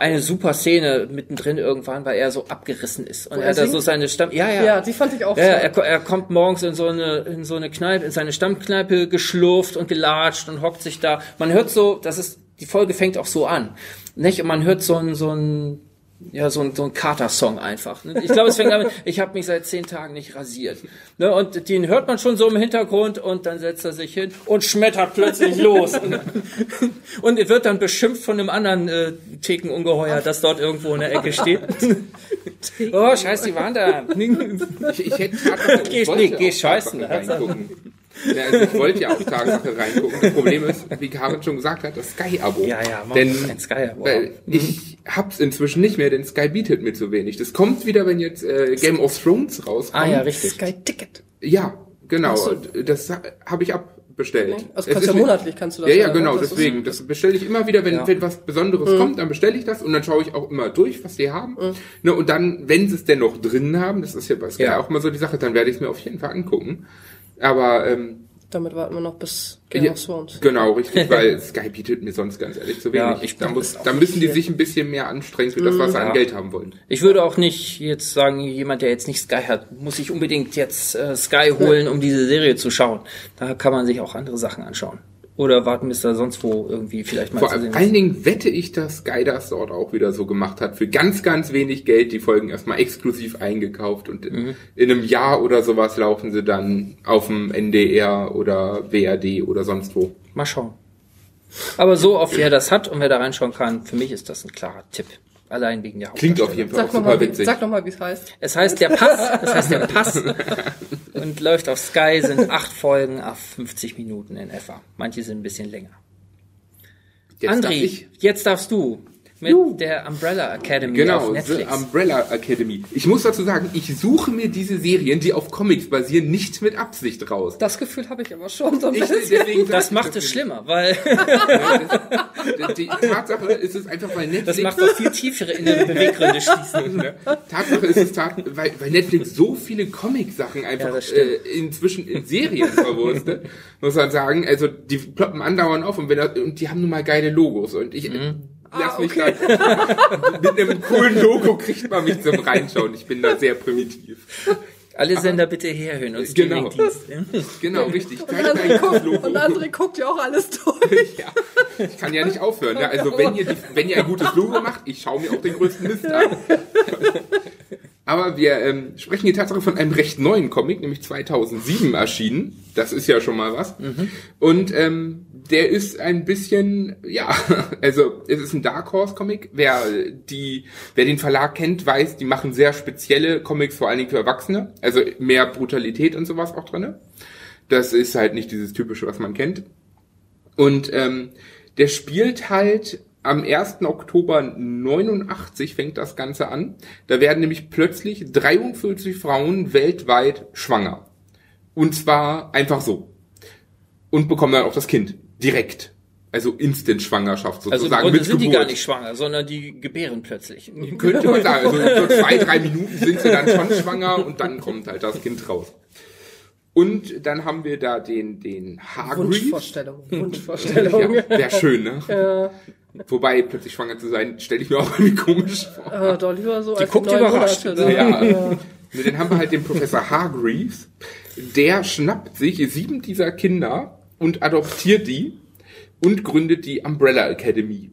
eine super Szene mittendrin irgendwann, weil er so abgerissen ist. Und Wo er er da so seine Stamm, ja, ja. Ja, die fand ich auch Ja, er, er kommt morgens in so eine in so eine Kneipe, in seine Stammkneipe geschlurft und gelatscht und hockt sich da. Man hört so, das ist die Folge fängt auch so an, nicht? Und man hört so ein so ein ja, so ein, so ein Kater-Song einfach. ne? Ich glaube, es fängt an mit, ich habe mich seit zehn Tagen nicht rasiert. Ne? Und den hört man schon so im Hintergrund und dann setzt er sich hin und schmettert plötzlich los. Und er wird dann beschimpft von einem anderen äh, Thekenungeheuer, das dort irgendwo in der Ecke steht. oh, scheiße, die waren da. Ich, ich hätte Tatsache, Geh- nee, geh scheißen. Ja, also ich wollte ja auch Tatsache reingucken. Das Problem ist, wie Karin schon gesagt hat, das Sky-Abo. Ja, ja, mach denn ein Sky-Abo. Weil ich hab's inzwischen nicht mehr, denn Sky bietet mir zu wenig. Das kommt wieder, wenn jetzt äh, Game of Thrones rauskommt. Ah ja, richtig. Sky-Ticket. Ja, genau. So. Das ha- habe ich abbestellt. Also Es kannst ist ja monatlich kannst du das Ja, ja, ne? genau, Das deswegen. Das bestelle ich immer wieder, wenn, Ja. wenn was Besonderes kommt, dann bestelle ich das und dann schaue ich auch immer durch, was die haben. Ne, und dann, wenn sie es denn noch drin haben, das ist ja bei Sky Ja. auch immer so die Sache, dann werde ich es mir auf jeden Fall angucken. Aber ähm, Damit warten wir noch bis Game ja, of Thrones. genau, richtig, weil Sky bietet mir sonst ganz ehrlich zu wenig. Ja, ich da, muss, da müssen die sich ein bisschen mehr anstrengen für das, was sie Ja. an Geld haben wollen. Ich würde auch nicht jetzt sagen, jemand, der jetzt nicht Sky hat, muss sich unbedingt jetzt äh, Sky holen, um diese Serie zu schauen. Da kann man sich auch andere Sachen anschauen. Oder warten, bis da sonst wo irgendwie vielleicht mal Vor zu sehen allen ist. Dingen wette ich, dass Sky das dort auch wieder so gemacht hat. Für ganz, ganz wenig Geld die Folgen erstmal exklusiv eingekauft und in, in einem Jahr oder sowas laufen sie dann auf dem NDR oder WRD oder sonst wo. Mal schauen. Aber so, auf wer das hat und wer da reinschauen kann, für mich ist das ein klarer Tipp. Allein wegen der Klingt auf jeden Fall auch Sag super nochmal, witzig. sag noch mal, wie es heißt. Es heißt der Pass, es heißt der Pass und läuft auf Sky, sind acht Folgen auf 50 Minuten in etwa. Manche sind ein bisschen länger. Jetzt darf André, ich. jetzt darfst du mit der Umbrella Academy Genau, The. Umbrella Academy. Ich muss dazu sagen, ich suche mir diese Serien, die auf Comics basieren, nicht mit Absicht raus. Das Gefühl habe ich aber schon so ein Ich, bisschen. das macht es schlimmer, weil Die Tatsache ist es einfach, weil Netflix das macht doch viel tiefere innere Beweggründe schließen. Ne? Tatsache ist es, weil, weil Netflix so viele Comic-Sachen Ja, einfach das stimmt. äh, inzwischen in Serien verwurstet, muss man sagen. Also die ploppen andauernd auf und, wenn das, und die haben nun mal geile Logos. Und ich, Mhm. Lass mich da, mit einem coolen Logo kriegt man mich zum Reinschauen. Ich bin da sehr primitiv. Alle Sender bitte herhören und Genau. Genau, richtig. Und Logo. und André guckt ja auch alles durch. Ja, ich kann ja nicht aufhören. Ne? Also wenn ihr, die, wenn ihr ein gutes Logo macht, ich schaue mir auch den größten Mist an. Aber wir ähm, sprechen hier Tatsache von einem recht neuen Comic, nämlich 2007 erschienen. Das ist ja schon mal was. Und ähm, der ist ein bisschen, ja, also es ist ein Dark Horse Comic. Wer die, wer den Verlag kennt, weiß, die machen sehr spezielle Comics, vor allen Dingen für Erwachsene. Also mehr Brutalität und sowas auch drinne. Das ist halt nicht dieses typische, was man kennt. Und ähm, der spielt halt am 1. Oktober 89 fängt das Ganze an. Da werden nämlich plötzlich 43 Frauen weltweit schwanger. Und zwar einfach so. Und bekommen dann auch das Kind. Direkt. Also Instant-Schwangerschaft Also sozusagen. Grunde mit sind die Geburt. gar nicht schwanger, sondern die gebären plötzlich. Könnte man sagen. Also so zwei, drei Minuten sind sie dann schon schwanger und dann kommt halt das Kind raus. Und dann haben wir da den, den Hargreaves. Wunschvorstellung. Wunschvorstellung. Ja, wäre schön, ne? Wobei, plötzlich schwanger zu sein, stelle ich mir auch irgendwie komisch vor. Äh, doch lieber so als guckt überrascht. Monate, ne? Ja. Ne, Dann haben wir halt den Professor Hargreaves. Der schnappt sich sieben dieser Kinder und adoptiert die und gründet die Umbrella Academy.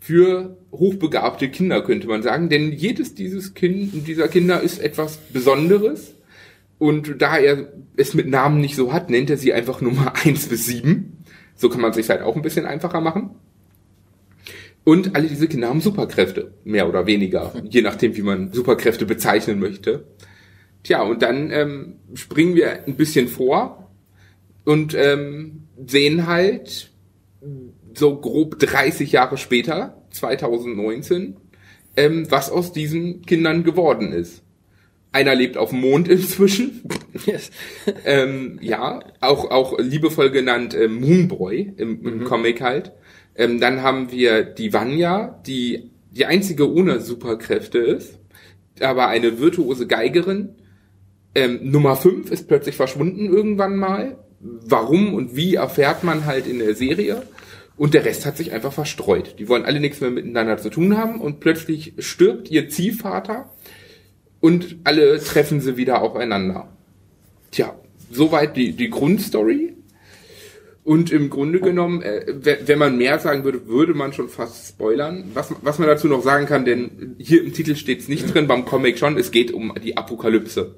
Für hochbegabte Kinder, könnte man sagen. Denn jedes dieses kind, dieser Kinder ist etwas Besonderes. Und da er es mit Namen nicht so hat, nennt er sie einfach Nummer eins bis sieben. So kann man sich halt auch ein bisschen einfacher machen. Und alle diese Kinder haben Superkräfte, mehr oder weniger, je nachdem, wie man Superkräfte bezeichnen möchte. Tja, und dann ähm, springen wir ein bisschen vor und ähm, sehen halt so grob 30 Jahre später, 2019, ähm, was aus diesen Kindern geworden ist. Einer lebt auf dem Mond inzwischen. ähm, ja, auch, auch liebevoll genannt äh, Moonboy im, im Comic halt. Ähm, dann haben wir die Vanya, die die einzige ohne Superkräfte ist, aber eine virtuose Geigerin. Ähm, Nummer 5 ist plötzlich verschwunden irgendwann mal. Warum und wie erfährt man halt in der Serie. Und der Rest hat sich einfach verstreut. Die wollen alle nichts mehr miteinander zu tun haben und plötzlich stirbt ihr Ziehvater und alle treffen sie wieder aufeinander. Tja, soweit die, die Grundstory. Und im Grunde genommen, äh, we- wenn man mehr sagen würde, würde man schon fast spoilern. Was, was man dazu noch sagen kann, denn hier im Titel steht es nicht drin, beim Comic schon, es geht um die Apokalypse.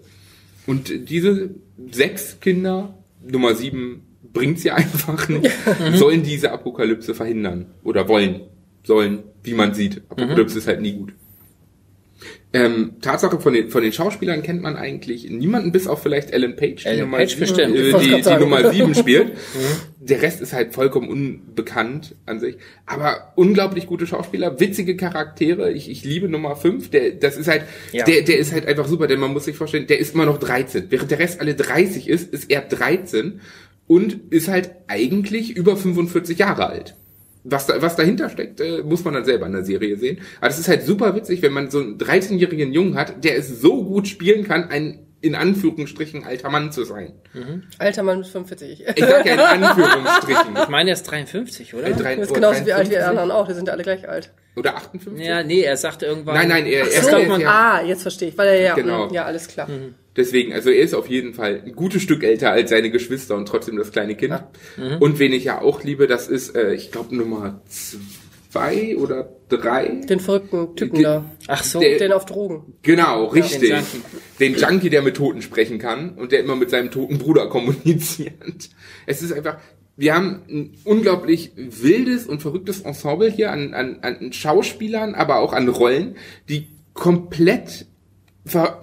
Und diese sechs Kinder, Nummer sieben, bringt sie einfach nicht, sollen diese Apokalypse verhindern. Oder wollen. Sollen, wie man sieht. Apokalypse ist halt nie gut. Ähm, Tatsache von den, von den Schauspielern kennt man eigentlich niemanden, bis auf vielleicht Ellen Page, die, Nummer, Page äh, wollt's die, grad die sagen. Nummer 7 spielt. Der Rest ist halt vollkommen unbekannt an sich. Aber unglaublich gute Schauspieler, witzige Charaktere. Ich, ich liebe Nummer 5. Der, das ist halt, Ja. der, der ist halt einfach super, denn man muss sich vorstellen, der ist immer noch 13. Während der Rest alle 30 ist, ist er 13 und ist halt eigentlich über 45 Jahre alt. Was, da, was dahinter steckt, äh, muss man dann selber in der Serie sehen. Aber das ist halt super witzig, wenn man so einen 13-jährigen Jungen hat, der es so gut spielen kann, ein in Anführungsstrichen alter Mann zu sein. Alter Mann mit 45. Ich sag ja in Anführungsstrichen. Ich meine, er ist 53, oder? Äh, drei- Das ist oder genauso wie alt wie 53? die anderen auch. Die sind ja alle gleich alt. Oder 58? Ja, nee, er sagte irgendwann. Nein, nein, er, er, Das er ist ja, Ah, jetzt verstehe ich. Weil er ja, Genau. ja, alles klar. Deswegen, also er ist auf jeden Fall ein gutes Stück älter als seine Geschwister und trotzdem das kleine Kind. Und wen ich ja auch liebe, das ist, äh, ich glaube, Nummer zwei oder drei. Den verrückten Typen Ge- da. Ach so. Der- Den auf Drogen. Genau, richtig. den Junkie. Den Junkie, der mit Toten sprechen kann und der immer mit seinem toten Bruder kommuniziert. Es ist einfach, wir haben ein unglaublich wildes und verrücktes Ensemble hier an, an, an Schauspielern, aber auch an Rollen, die komplett,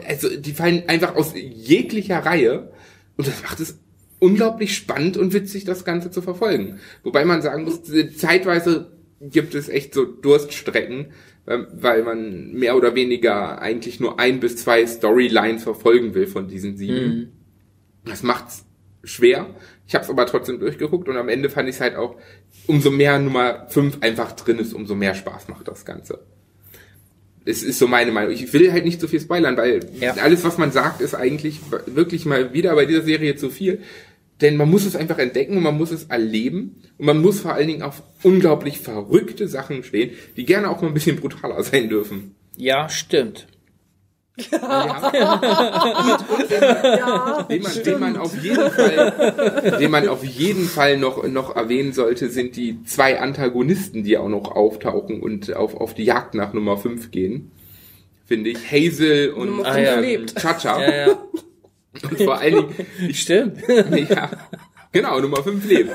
also die fallen einfach aus jeglicher Reihe und das macht es unglaublich spannend und witzig, das Ganze zu verfolgen. Wobei man sagen muss, zeitweise gibt es echt so Durststrecken, ähm, weil man mehr oder weniger eigentlich nur ein bis zwei Storylines verfolgen will von diesen sieben. Das macht's schwer. Ich habe es aber trotzdem durchgeguckt und am Ende fand ich es halt auch, umso mehr Nummer fünf einfach drin ist, umso mehr Spaß macht das Ganze. Es ist so meine Meinung. Ich will halt nicht zu viel spoilern, weil Ja. alles, was man sagt, ist eigentlich wirklich mal wieder bei dieser Serie zu viel. denn man muss es einfach entdecken und man muss es erleben und man muss vor allen Dingen auf unglaublich verrückte Sachen stehen, die gerne auch mal ein bisschen brutaler sein dürfen. Ja, stimmt. Ja, Den man, den man auf jeden Fall, den man auf jeden Fall noch, noch erwähnen sollte, sind die zwei Antagonisten, die auch noch auftauchen und auf, auf die Jagd nach Nummer 5 gehen. Finde ich. Hazel und Ah, ja. Chacha. Ja, ja. Und vor allen Dingen, ich Stimmt. ja, genau, Nummer 5 lebt.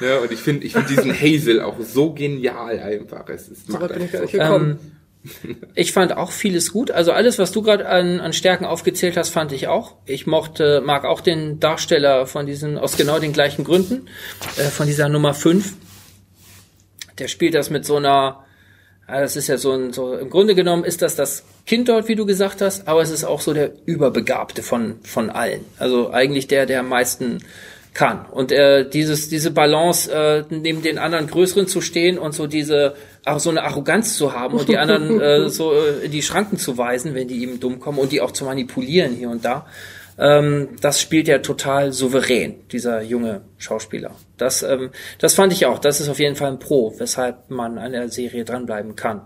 Ja, und ich finde ich finde diesen Hazel auch so genial einfach. Es ist, So macht weit bin ich gar nicht so- gekommen. Ich fand auch vieles gut. Also alles, was du gerade an, an Stärken aufgezählt hast, fand ich auch. Ich mochte, mag auch den Darsteller von diesen, aus genau den gleichen Gründen, äh, von dieser Nummer 5. Der spielt das mit so einer, ja, das ist ja so ein, so, im Grunde genommen ist das das Kind dort, wie du gesagt hast, aber es ist auch so der Überbegabte von, von allen. Also eigentlich der, der am meisten kann. Und äh, dieses, diese Balance, äh, neben den anderen Größeren zu stehen und so diese, auch so eine Arroganz zu haben und die anderen äh, so äh, in die Schranken zu weisen, wenn die ihm dumm kommen und die auch zu manipulieren hier und da. Ähm, das spielt er total souverän, dieser junge Schauspieler. Das, ähm, das fand ich auch. Das ist auf jeden Fall ein Pro, weshalb man an der Serie dranbleiben kann.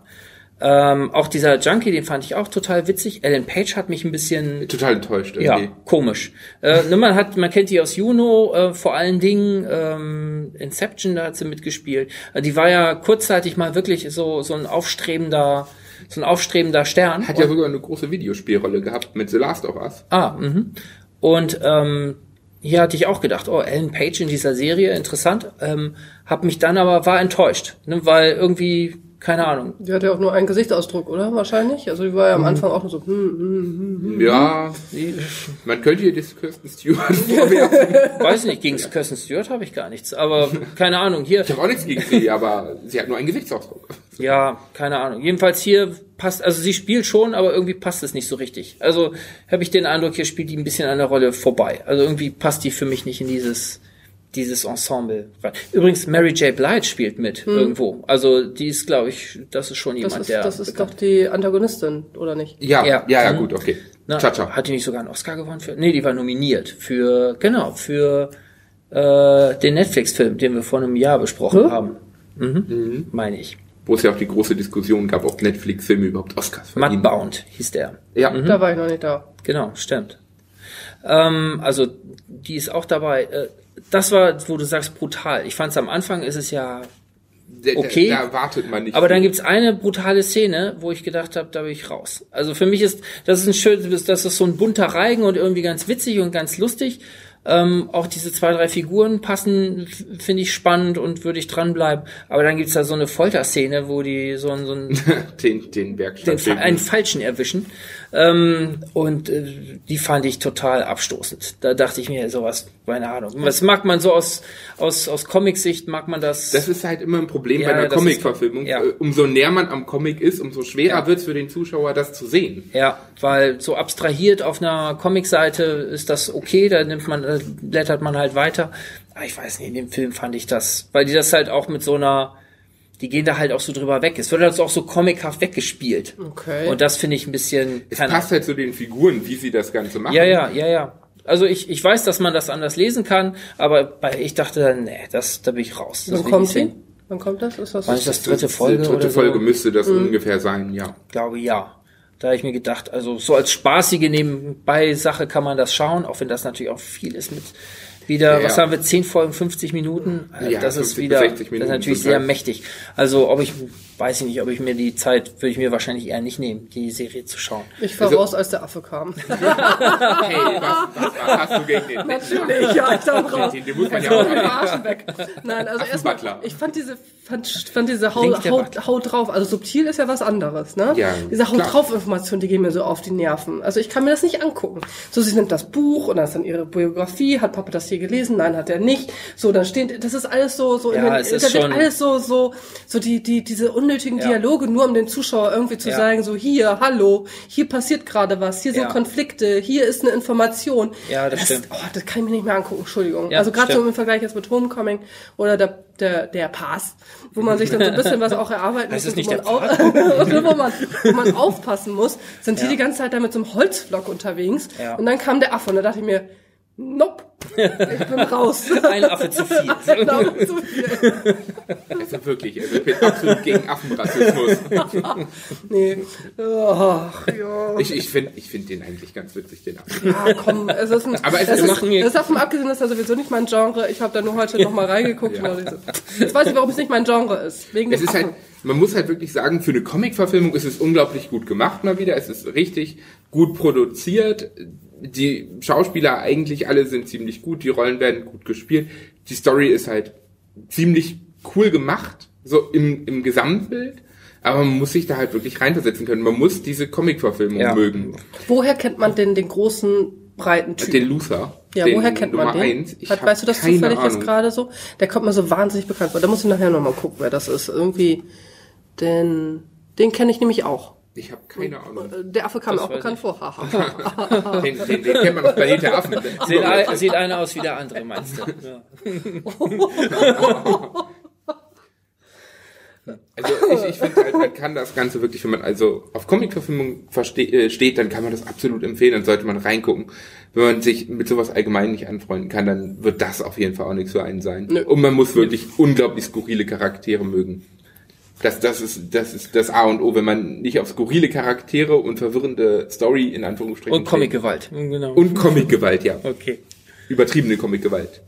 Ähm, auch dieser Junkie, den fand ich auch total witzig. Ellen Page hat mich ein bisschen Total enttäuscht ja, irgendwie. komisch. Äh, ne, man hat, man kennt die aus Juno, äh, vor allen Dingen ähm, Inception, da hat sie mitgespielt. Äh, die war ja kurzzeitig mal wirklich so so ein aufstrebender, so ein aufstrebender Stern. Hat ja sogar eine große Videospielrolle gehabt mit The Last of Us. Ah, mhm. Und ähm, hier hatte ich auch gedacht, oh, Ellen Page in dieser Serie, interessant. Ähm, hab mich dann aber war enttäuscht, ne, weil irgendwie keine Ahnung. Die hat ja auch nur einen Gesichtsausdruck, oder? Wahrscheinlich. Also die war ja Mhm. am Anfang auch nur so, hm, hm, hm. Ja, man könnte ihr das Kirsten Stewart vorwerfen. Weiß nicht, gegen Kirsten Stewart habe ich gar nichts, aber keine Ahnung. Hier, Ich habe auch nichts gegen sie, aber sie hat nur einen Gesichtsausdruck. Ja, keine Ahnung. Jedenfalls hier passt, also sie spielt schon, aber irgendwie passt es nicht so richtig. Also habe ich den Eindruck, hier spielt die ein bisschen an der Rolle vorbei. Also irgendwie passt die für mich nicht in dieses dieses Ensemble. Übrigens, Mary J. Blige spielt mit irgendwo. Also die ist, glaube ich, das ist schon Das jemand, ist, der das ist bekannt- doch die Antagonistin, oder nicht? Ja, Ja. ja, ja, Mhm. gut, okay. Na, Cha-cha. Hat die nicht sogar einen Oscar gewonnen für? Nee, die war nominiert für genau für äh, den Netflix-Film, den wir vor einem Jahr besprochen Hm? haben. Mhm. Meine ich. Wo es ja auch die große Diskussion gab, ob Netflix-Filme überhaupt Oscars verdienen. Mudbound hieß der. Ja, Da war ich noch nicht da. Genau, stimmt. Ähm, also die ist auch dabei. Äh, das war, wo du sagst, brutal. Ich fand es am Anfang ist es ja. Da- da- okay. Da erwartet man nicht. Aber dann viel. gibt's eine brutale Szene, wo ich gedacht habe, da bin ich raus. Also für mich ist das ist ein schön, das ist so ein bunter Reigen und irgendwie ganz witzig und ganz lustig. Ähm, auch diese zwei, drei Figuren passen, finde ich spannend und würde ich dranbleiben. Aber dann gibt's da so eine Folterszene, wo die so, ein- so ein den, den Werkstatt. den, Fa- einen Falschen erwischen. Ähm, und äh, die fand ich total abstoßend. Da dachte ich mir sowas, keine Ahnung. Was mag man so aus, aus, aus Comic-Sicht, mag man das? Das ist halt immer ein Problem Ja, bei einer Comic-Verfilmung. ja. Äh, Umso näher man am Comic ist, umso schwerer Ja. wird's für den Zuschauer, das zu sehen. ja, weil so abstrahiert auf einer Comic-Seite ist das okay, da nimmt man, da blättert man halt weiter. Aber ich weiß nicht, in dem Film fand ich das, weil die das halt auch mit so einer, die gehen da halt auch so drüber weg. Es wird halt auch so comichaft weggespielt. Okay. Und das finde ich ein bisschen, Es passt halt zu den Figuren, wie sie das Ganze machen. Ja, ja, ja, ja. Also ich, ich weiß, dass man das anders lesen kann, aber bei, ich dachte, dann, nee, das, da bin ich raus. Das Wann kommt sehen. Wann kommt das? Ist das, War nicht das dritte Die Folge dritte oder Folge so? müsste das ungefähr sein, ja. glaube ja. Da habe ich mir gedacht, also so als spaßige Nebenbei-Sache kann man das schauen, auch wenn das natürlich auch viel ist mit wieder, Ja, was haben wir, 10 Folgen, 50 Minuten? Äh, Ja, das ist 50 wieder, bis 60 das ist natürlich sehr mächtig. Also ob ich, weiß ich nicht, ob ich mir die Zeit, würde ich mir wahrscheinlich eher nicht nehmen, die Serie zu schauen. ich war Also- raus, als der Affe kam. Hey, was, was, was hast du gegen den? Natürlich, ja, ich kam raus. Den, den muss man ja Ich auch. Arschen weg. Nein, also erstmal, ich fand diese, fand, fand diese Haut, Haut. Haut drauf, also subtil ist ja was anderes, ne? Ja, diese Haut drauf Information, die gehen mir so auf die Nerven. Also ich kann mir das nicht angucken. So, sie nimmt das Buch und dann ist dann ihre Biografie, hat Papa das hier gelesen? Nein, hat er nicht. So, dann steht, das ist alles so, so, Ja, in den, es ist da wird schon- alles so, so, so die, die, diese unnötigen Ja. Dialoge, nur um den Zuschauer irgendwie zu Ja. sagen, so hier, hallo, hier passiert gerade was, hier sind Ja. Konflikte, hier ist eine Information. Ja, das stimmt. Oh, das kann ich mir nicht mehr angucken, Entschuldigung. Also gerade so im Vergleich jetzt mit Homecoming oder der, der, der Pass, wo man sich dann so ein bisschen was auch erarbeiten Das muss. und wo man und wo, man, wo man aufpassen muss, sind die die ganze Zeit da mit so einem Holzflock unterwegs. Und dann kam der Affe und da dachte ich mir, nope. Ich bin raus. Ein Affe zu viel. Genau, zu viel. Also wirklich, also ich bin absolut gegen Affenrassismus. Nee. Ach, ja. Ich, ich finde ich find den eigentlich ganz witzig, den Affen. Ja, komm, es ist ein, Aber es es ist- machen ist davon abgesehen, das ist ja sowieso nicht mein Genre. Ich habe da nur heute noch mal reingeguckt. so, Jetzt weiß ich, warum es nicht mein Genre ist. Wegen Es ist halt, man muss halt wirklich sagen, für eine Comic-Verfilmung ist es unglaublich gut gemacht mal wieder. Es ist richtig gut produziert. Die Schauspieler eigentlich alle sind ziemlich gut. Die Rollen werden gut gespielt. Die Story ist halt ziemlich cool gemacht, so im, im Gesamtbild. Aber man muss sich da halt wirklich reinversetzen können. Man muss diese Comic-Verfilmung Ja. mögen. Woher kennt man denn den großen, breiten Typ? Den Luther. ja, den woher kennt man Nummer den? eins. Ich Hat, weißt du das zufällig jetzt gerade so? Der kommt mir so wahnsinnig bekannt vor. Da muss ich nachher noch mal gucken, wer das ist. Irgendwie, den, den kenne ich nämlich auch. Ich habe keine Ahnung. Äh, Der Affe kam Das auch bekannt ich. vor. Haha. Den, den, den kennt man aus Planet der Affen. Sieht, ein, sieht einer aus wie der andere, meinst du? Ja. Also ich, ich finde halt, man kann das Ganze wirklich, wenn man also auf Comic-Verfilmung äh, steht, dann kann man das absolut empfehlen, dann sollte man reingucken. Wenn man sich mit sowas allgemein nicht anfreunden kann, dann wird das auf jeden Fall auch nichts für einen sein. Und man muss wirklich unglaublich skurrile Charaktere mögen. Das, das, ist, das ist das A und O, wenn man nicht auf skurrile Charaktere und verwirrende Story in Anführungsstrichen Und Comicgewalt. Genau. Und Comic-Gewalt, ja. Okay. Übertriebene Comic-Gewalt.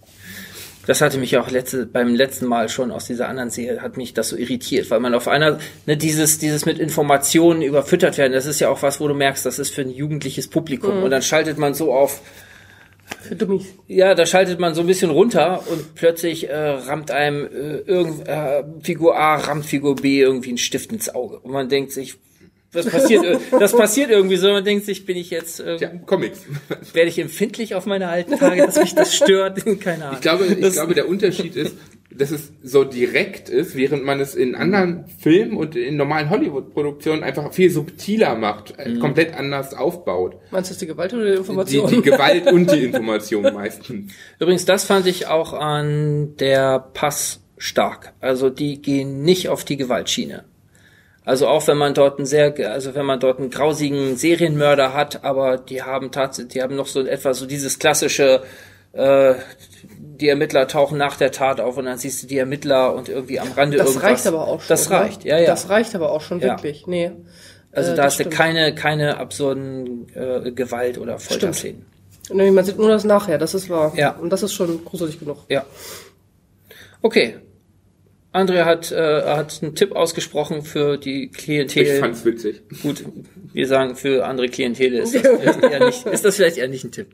Das hatte mich auch letzte, beim letzten Mal schon aus dieser anderen Serie, hat mich das so irritiert, weil man auf einer, ne, dieses, dieses mit Informationen überfüttert werden, das ist ja auch was, wo du merkst, das ist für ein jugendliches Publikum. Und dann schaltet man so auf, Für Dummies. ja, da schaltet man so ein bisschen runter und plötzlich äh, rammt einem äh, irgend, äh, Figur A, rammt Figur B irgendwie ein Stift ins Auge. Und man denkt sich, was passiert, äh, das passiert irgendwie so, man denkt sich, bin ich jetzt, äh, Ja, Comics. werde ich empfindlich auf meine alten Tage, dass mich das stört? Keine Ahnung. Ich glaube, ich Das- glaube, der Unterschied ist, dass es so direkt ist, während man es in anderen Filmen und in normalen Hollywood-Produktionen einfach viel subtiler macht, äh, Mhm. komplett anders aufbaut. Meinst du das die Gewalt oder die Die, Information? die Gewalt und die Information meistens. Übrigens, das fand ich auch an der Pass stark. Also die gehen nicht auf die Gewaltschiene. Also auch wenn man dort einen sehr, also wenn man dort einen grausigen Serienmörder hat, aber die haben tatsächlich, die haben noch so etwas, so dieses klassische, äh, die Ermittler tauchen nach der Tat auf und dann siehst du die Ermittler und irgendwie am Rande Das irgendwas. reicht aber auch schon. Das ne? reicht, ja, ja. Das reicht aber auch schon Ja. wirklich. Nee. also äh, da das hast du stimmt. keine, keine absurden äh, Gewalt- oder Folterszenen. Nee, man sieht nur das nachher, das ist wahr. Ja. Und das ist schon gruselig genug. Ja. Okay. Andrea hat, äh, hat einen Tipp ausgesprochen für die Klientel. Ich fand's witzig. Gut, wir sagen für andere Klientele ist das, vielleicht eher nicht, ist das vielleicht eher nicht ein Tipp.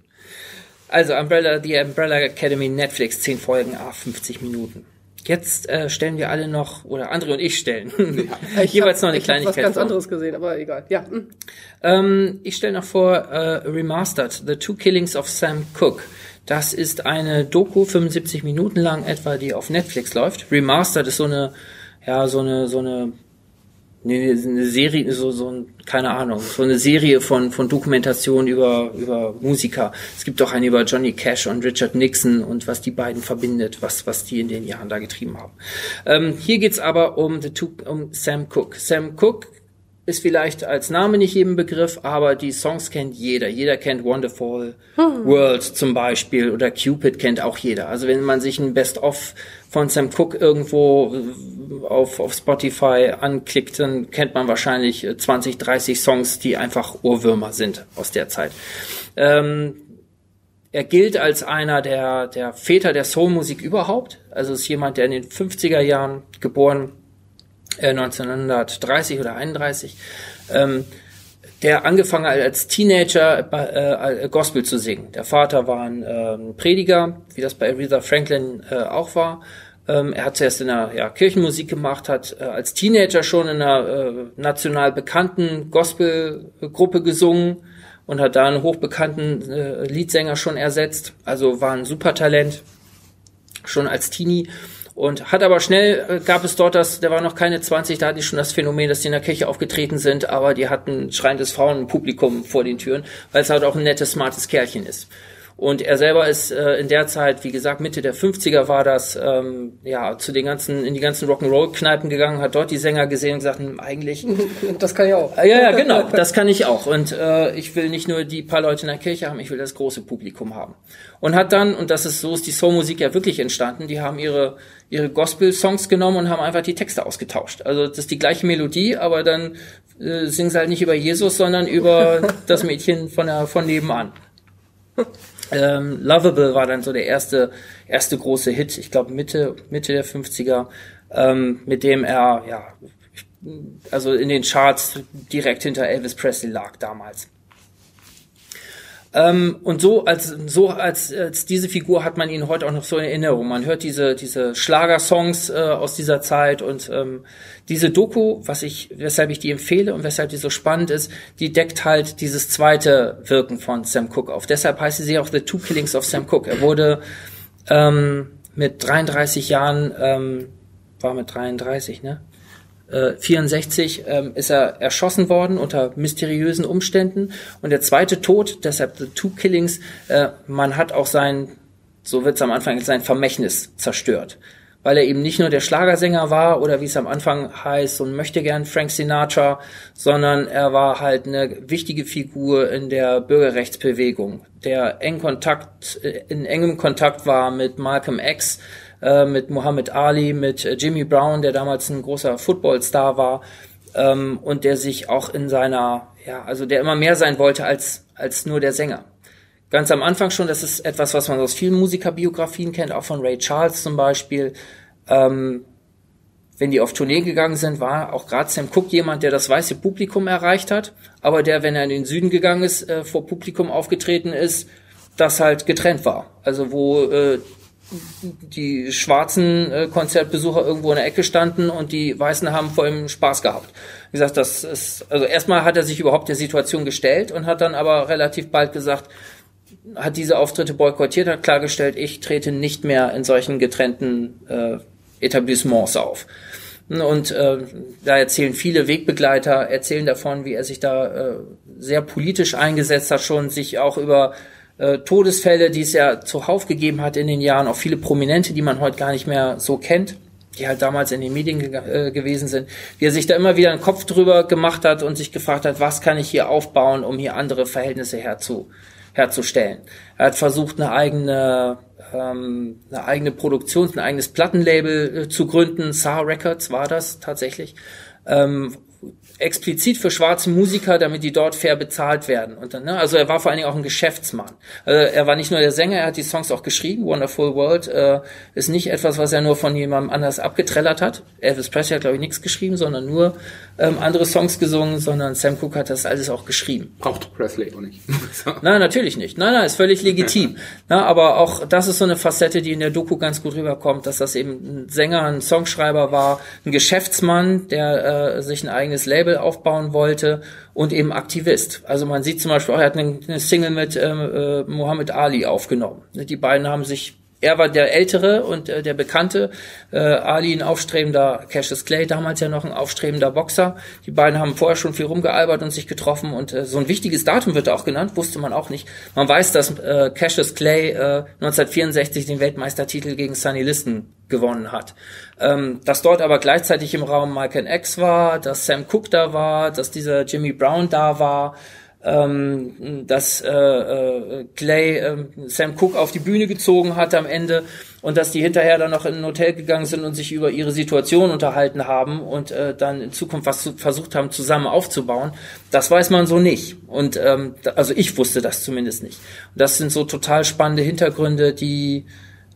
Also Umbrella, die Umbrella Academy Netflix, 10 Folgen, ah, 50 Minuten. Jetzt äh, stellen wir alle noch, oder André und ich stellen, Ich jeweils hab- noch eine ich Kleinigkeit was ganz vor. anderes gesehen, aber egal. Ja. hm. Ähm, ich stelle noch vor äh, Remastered, The Two Killings of Sam Cooke. Das ist eine Doku, 75 Minuten lang etwa, die auf Netflix läuft. Remastered ist so eine, ja, so eine, so eine, nee, eine Serie, so, so ein, keine Ahnung, so eine Serie von, von Dokumentationen über, über Musiker. Es gibt auch eine über Johnny Cash und Richard Nixon und was die beiden verbindet, was, was die in den Jahren da getrieben haben. Ähm, hier geht's aber um, The Two, um Sam Cooke. Sam Cooke ist vielleicht als Name nicht jedem Begriff, aber die Songs kennt jeder. Jeder kennt Wonderful World zum Beispiel oder Cupid kennt auch jeder. Also wenn man sich ein Best-of von Sam Cooke irgendwo äh, auf, auf Spotify anklickt, dann kennt man wahrscheinlich äh, 20, 30 Songs, die einfach Ohrwürmer sind aus der Zeit. Ähm, er gilt als einer der, der Väter der Soulmusik überhaupt. Also ist jemand, der in den 50er Jahren geboren äh, 1930 oder 31, ähm, der angefangen hat als Teenager bei, äh, Gospel zu singen. Der Vater war ein ähm, Prediger, wie das bei Aretha Franklin äh, auch war. Ähm, er hat zuerst in der ja, Kirchenmusik gemacht, hat äh, als Teenager schon in einer äh, national bekannten Gospelgruppe gesungen und hat da einen hochbekannten äh, Leadsänger schon ersetzt. Also war ein Supertalent schon als Teenie und hat aber schnell äh, gab es dort das, der war noch keine 20, da hatten die schon das Phänomen, dass die in der Kirche aufgetreten sind, aber die hatten schreiendes Frauenpublikum vor den Türen, weil es halt auch ein nettes, smartes Kerlchen ist. Und er selber ist äh, in der Zeit, wie gesagt, Mitte der 50er war das, ähm, ja, zu den ganzen, in die ganzen Rock'n'Roll-Kneipen gegangen, hat dort die Sänger gesehen und gesagt, hm, eigentlich. Das kann ich auch. Ja, ja, genau, das kann ich auch. Und äh, ich will nicht nur die paar Leute in der Kirche haben, ich will das große Publikum haben. Und hat dann, und das ist so ist die Soulmusik ja wirklich entstanden, die haben ihre, ihre Gospel-Songs genommen und haben einfach die Texte ausgetauscht. Also das ist die gleiche Melodie, aber dann äh, singen sie halt nicht über Jesus, sondern über das Mädchen von, der, von nebenan. Ähm, Lovable war dann so der erste, erste große Hit, ich glaube Mitte, Mitte der 50er, ähm, mit dem er, ja, also in den Charts direkt hinter Elvis Presley lag damals. Ähm, und so als so als, als diese Figur hat man ihn heute auch noch so in Erinnerung. Man hört diese diese Schlagersongs äh, aus dieser Zeit und ähm, diese Doku, was ich weshalb ich die empfehle und weshalb die so spannend ist, die deckt halt dieses zweite Wirken von Sam Cooke auf. Deshalb heißt sie auch The Two Killings of Sam Cooke. Er wurde ähm, mit 33 Jahren ähm, war mit 33, ne? 64 ähm, ist er erschossen worden unter mysteriösen Umständen. Und der zweite Tod, deshalb The Two Killings, äh, man hat auch sein, so wird es am Anfang, sein Vermächtnis zerstört. Weil er eben nicht nur der Schlagersänger war oder wie es am Anfang heißt, so ein möchte gern Frank Sinatra, sondern er war halt eine wichtige Figur in der Bürgerrechtsbewegung, der eng Kontakt, äh, in engem Kontakt war mit Malcolm X, äh, mit Muhammad Ali, mit äh, Jimmy Brown, der damals ein großer Footballstar war ähm, und der sich auch in seiner, ja, also der immer mehr sein wollte als, als nur der Sänger. Ganz am Anfang schon, das ist etwas, was man aus vielen Musikerbiografien kennt, auch von Ray Charles zum Beispiel. Ähm, wenn die auf Tournee gegangen sind, war auch gerade Sam Cooke jemand, der das weiße Publikum erreicht hat, aber der, wenn er in den Süden gegangen ist, äh, vor Publikum aufgetreten ist, das halt getrennt war. Also wo äh, die schwarzen äh, Konzertbesucher irgendwo in der Ecke standen und die Weißen haben vor ihm Spaß gehabt. Wie gesagt, das ist, also erstmal hat er sich überhaupt der Situation gestellt und hat dann aber relativ bald gesagt, hat diese Auftritte boykottiert, hat klargestellt, ich trete nicht mehr in solchen getrennten äh, Etablissements auf. Und äh, da erzählen viele Wegbegleiter, erzählen davon, wie er sich da äh, sehr politisch eingesetzt hat, schon sich auch über äh, Todesfälle, die es ja zuhauf gegeben hat in den Jahren, auch viele Prominente, die man heute gar nicht mehr so kennt, die halt damals in den Medien ge äh, gewesen sind, wie er sich da immer wieder einen Kopf drüber gemacht hat und sich gefragt hat, was kann ich hier aufbauen, um hier andere Verhältnisse herzu, herzustellen. Er hat versucht, eine eigene ähm, eine eigene Produktion, ein eigenes Plattenlabel äh, zu gründen. Saar Records war das tatsächlich. Ähm, explizit für schwarze Musiker, damit die dort fair bezahlt werden. Und dann, ne, also er war vor allen Dingen auch ein Geschäftsmann. Also er war nicht nur der Sänger, er hat die Songs auch geschrieben. Wonderful World äh, ist nicht etwas, was er nur von jemandem anders abgetrellert hat. Elvis Presley hat, glaube ich, nichts geschrieben, sondern nur ähm, andere Songs gesungen, sondern Sam Cooke hat das alles auch geschrieben. Braucht Presley auch nicht. nein, natürlich nicht. Nein, nein, ist völlig legitim. Na, aber auch das ist so eine Facette, die in der Doku ganz gut rüberkommt, dass das eben ein Sänger, ein Songschreiber war, ein Geschäftsmann, der äh, sich ein eigenes Label aufbauen wollte und eben Aktivist. Also man sieht zum Beispiel er hat eine, eine Single mit ähm, äh, Muhammad Ali aufgenommen. Die beiden haben sich er war der Ältere und äh, der Bekannte. Äh, Ali ein aufstrebender, Cassius Clay damals ja noch ein aufstrebender Boxer. Die beiden haben vorher schon viel rumgealbert und sich getroffen und äh, so ein wichtiges Datum wird auch genannt, wusste man auch nicht. Man weiß, dass äh, Cassius Clay äh, 1964 den Weltmeistertitel gegen Sonny Liston gewonnen hat. Ähm, dass dort aber gleichzeitig im Raum Michael X war, dass Sam Cooke da war, dass dieser Jimmy Brown da war ähm, dass äh, äh, Clay äh, Sam Cooke auf die Bühne gezogen hat am Ende und dass die hinterher dann noch in ein Hotel gegangen sind und sich über ihre Situation unterhalten haben und äh, dann in Zukunft was zu, versucht haben zusammen aufzubauen, das weiß man so nicht. Und ähm, also ich wusste das zumindest nicht. Und das sind so total spannende Hintergründe, die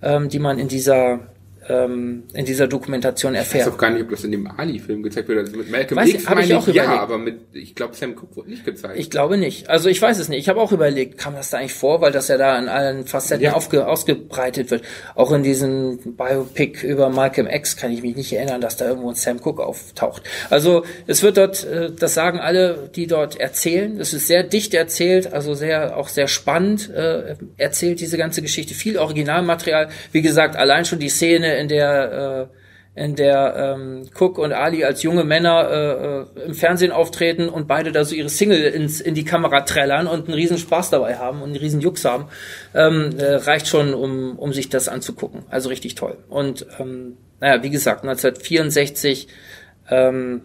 ähm, die man in dieser ähm, in dieser Dokumentation erfährt. Ich weiß auch gar nicht, ob das in dem Ali-Film gezeigt wird. Also mit Malcolm weiß, X hab ich auch ja, überlegt. aber mit, ich glaube, Sam Cooke wurde nicht gezeigt. Ich glaube nicht. Also ich weiß es nicht. Ich habe auch überlegt, kam das da eigentlich vor, weil das ja da in allen Facetten Ja. aufge, ausgebreitet wird. Auch in diesem Biopic über Malcolm X kann ich mich nicht erinnern, dass da irgendwo ein Sam Cooke auftaucht. Also es wird dort, äh, das sagen alle, die dort erzählen. Es ist sehr dicht erzählt, also sehr auch sehr spannend äh, erzählt diese ganze Geschichte. Viel Originalmaterial. Wie gesagt, allein schon die Szene, in der äh, in der ähm, Cook und Ali als junge Männer äh, äh, im Fernsehen auftreten und beide da so ihre Single ins, in die Kamera trällern und einen riesen Spaß dabei haben und einen riesen Jux haben, ähm, äh, reicht schon, um, um sich das anzugucken. Also richtig toll. Und ähm, naja, wie gesagt, 1964 ähm,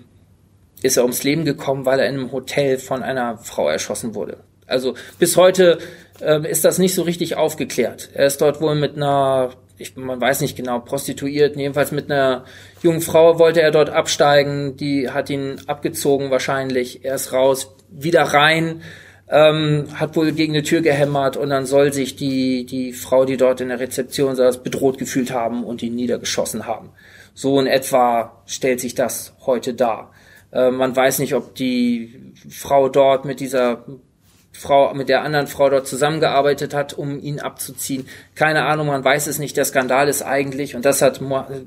ist er ums Leben gekommen, weil er in einem Hotel von einer Frau erschossen wurde. Also bis heute ähm, ist das nicht so richtig aufgeklärt. Er ist dort wohl mit einer ich, man weiß nicht genau, Prostituierten, jedenfalls mit einer jungen Frau wollte er dort absteigen, die hat ihn abgezogen wahrscheinlich, er ist raus, wieder rein, ähm, hat wohl gegen eine Tür gehämmert und dann soll sich die, die Frau, die dort in der Rezeption saß, bedroht gefühlt haben und ihn niedergeschossen haben. So in etwa stellt sich das heute dar. Äh, man weiß nicht, ob die Frau dort mit dieser Frau, mit der anderen Frau dort zusammengearbeitet hat, um ihn abzuziehen. Keine Ahnung, man weiß es nicht. Der Skandal ist eigentlich, und das hat,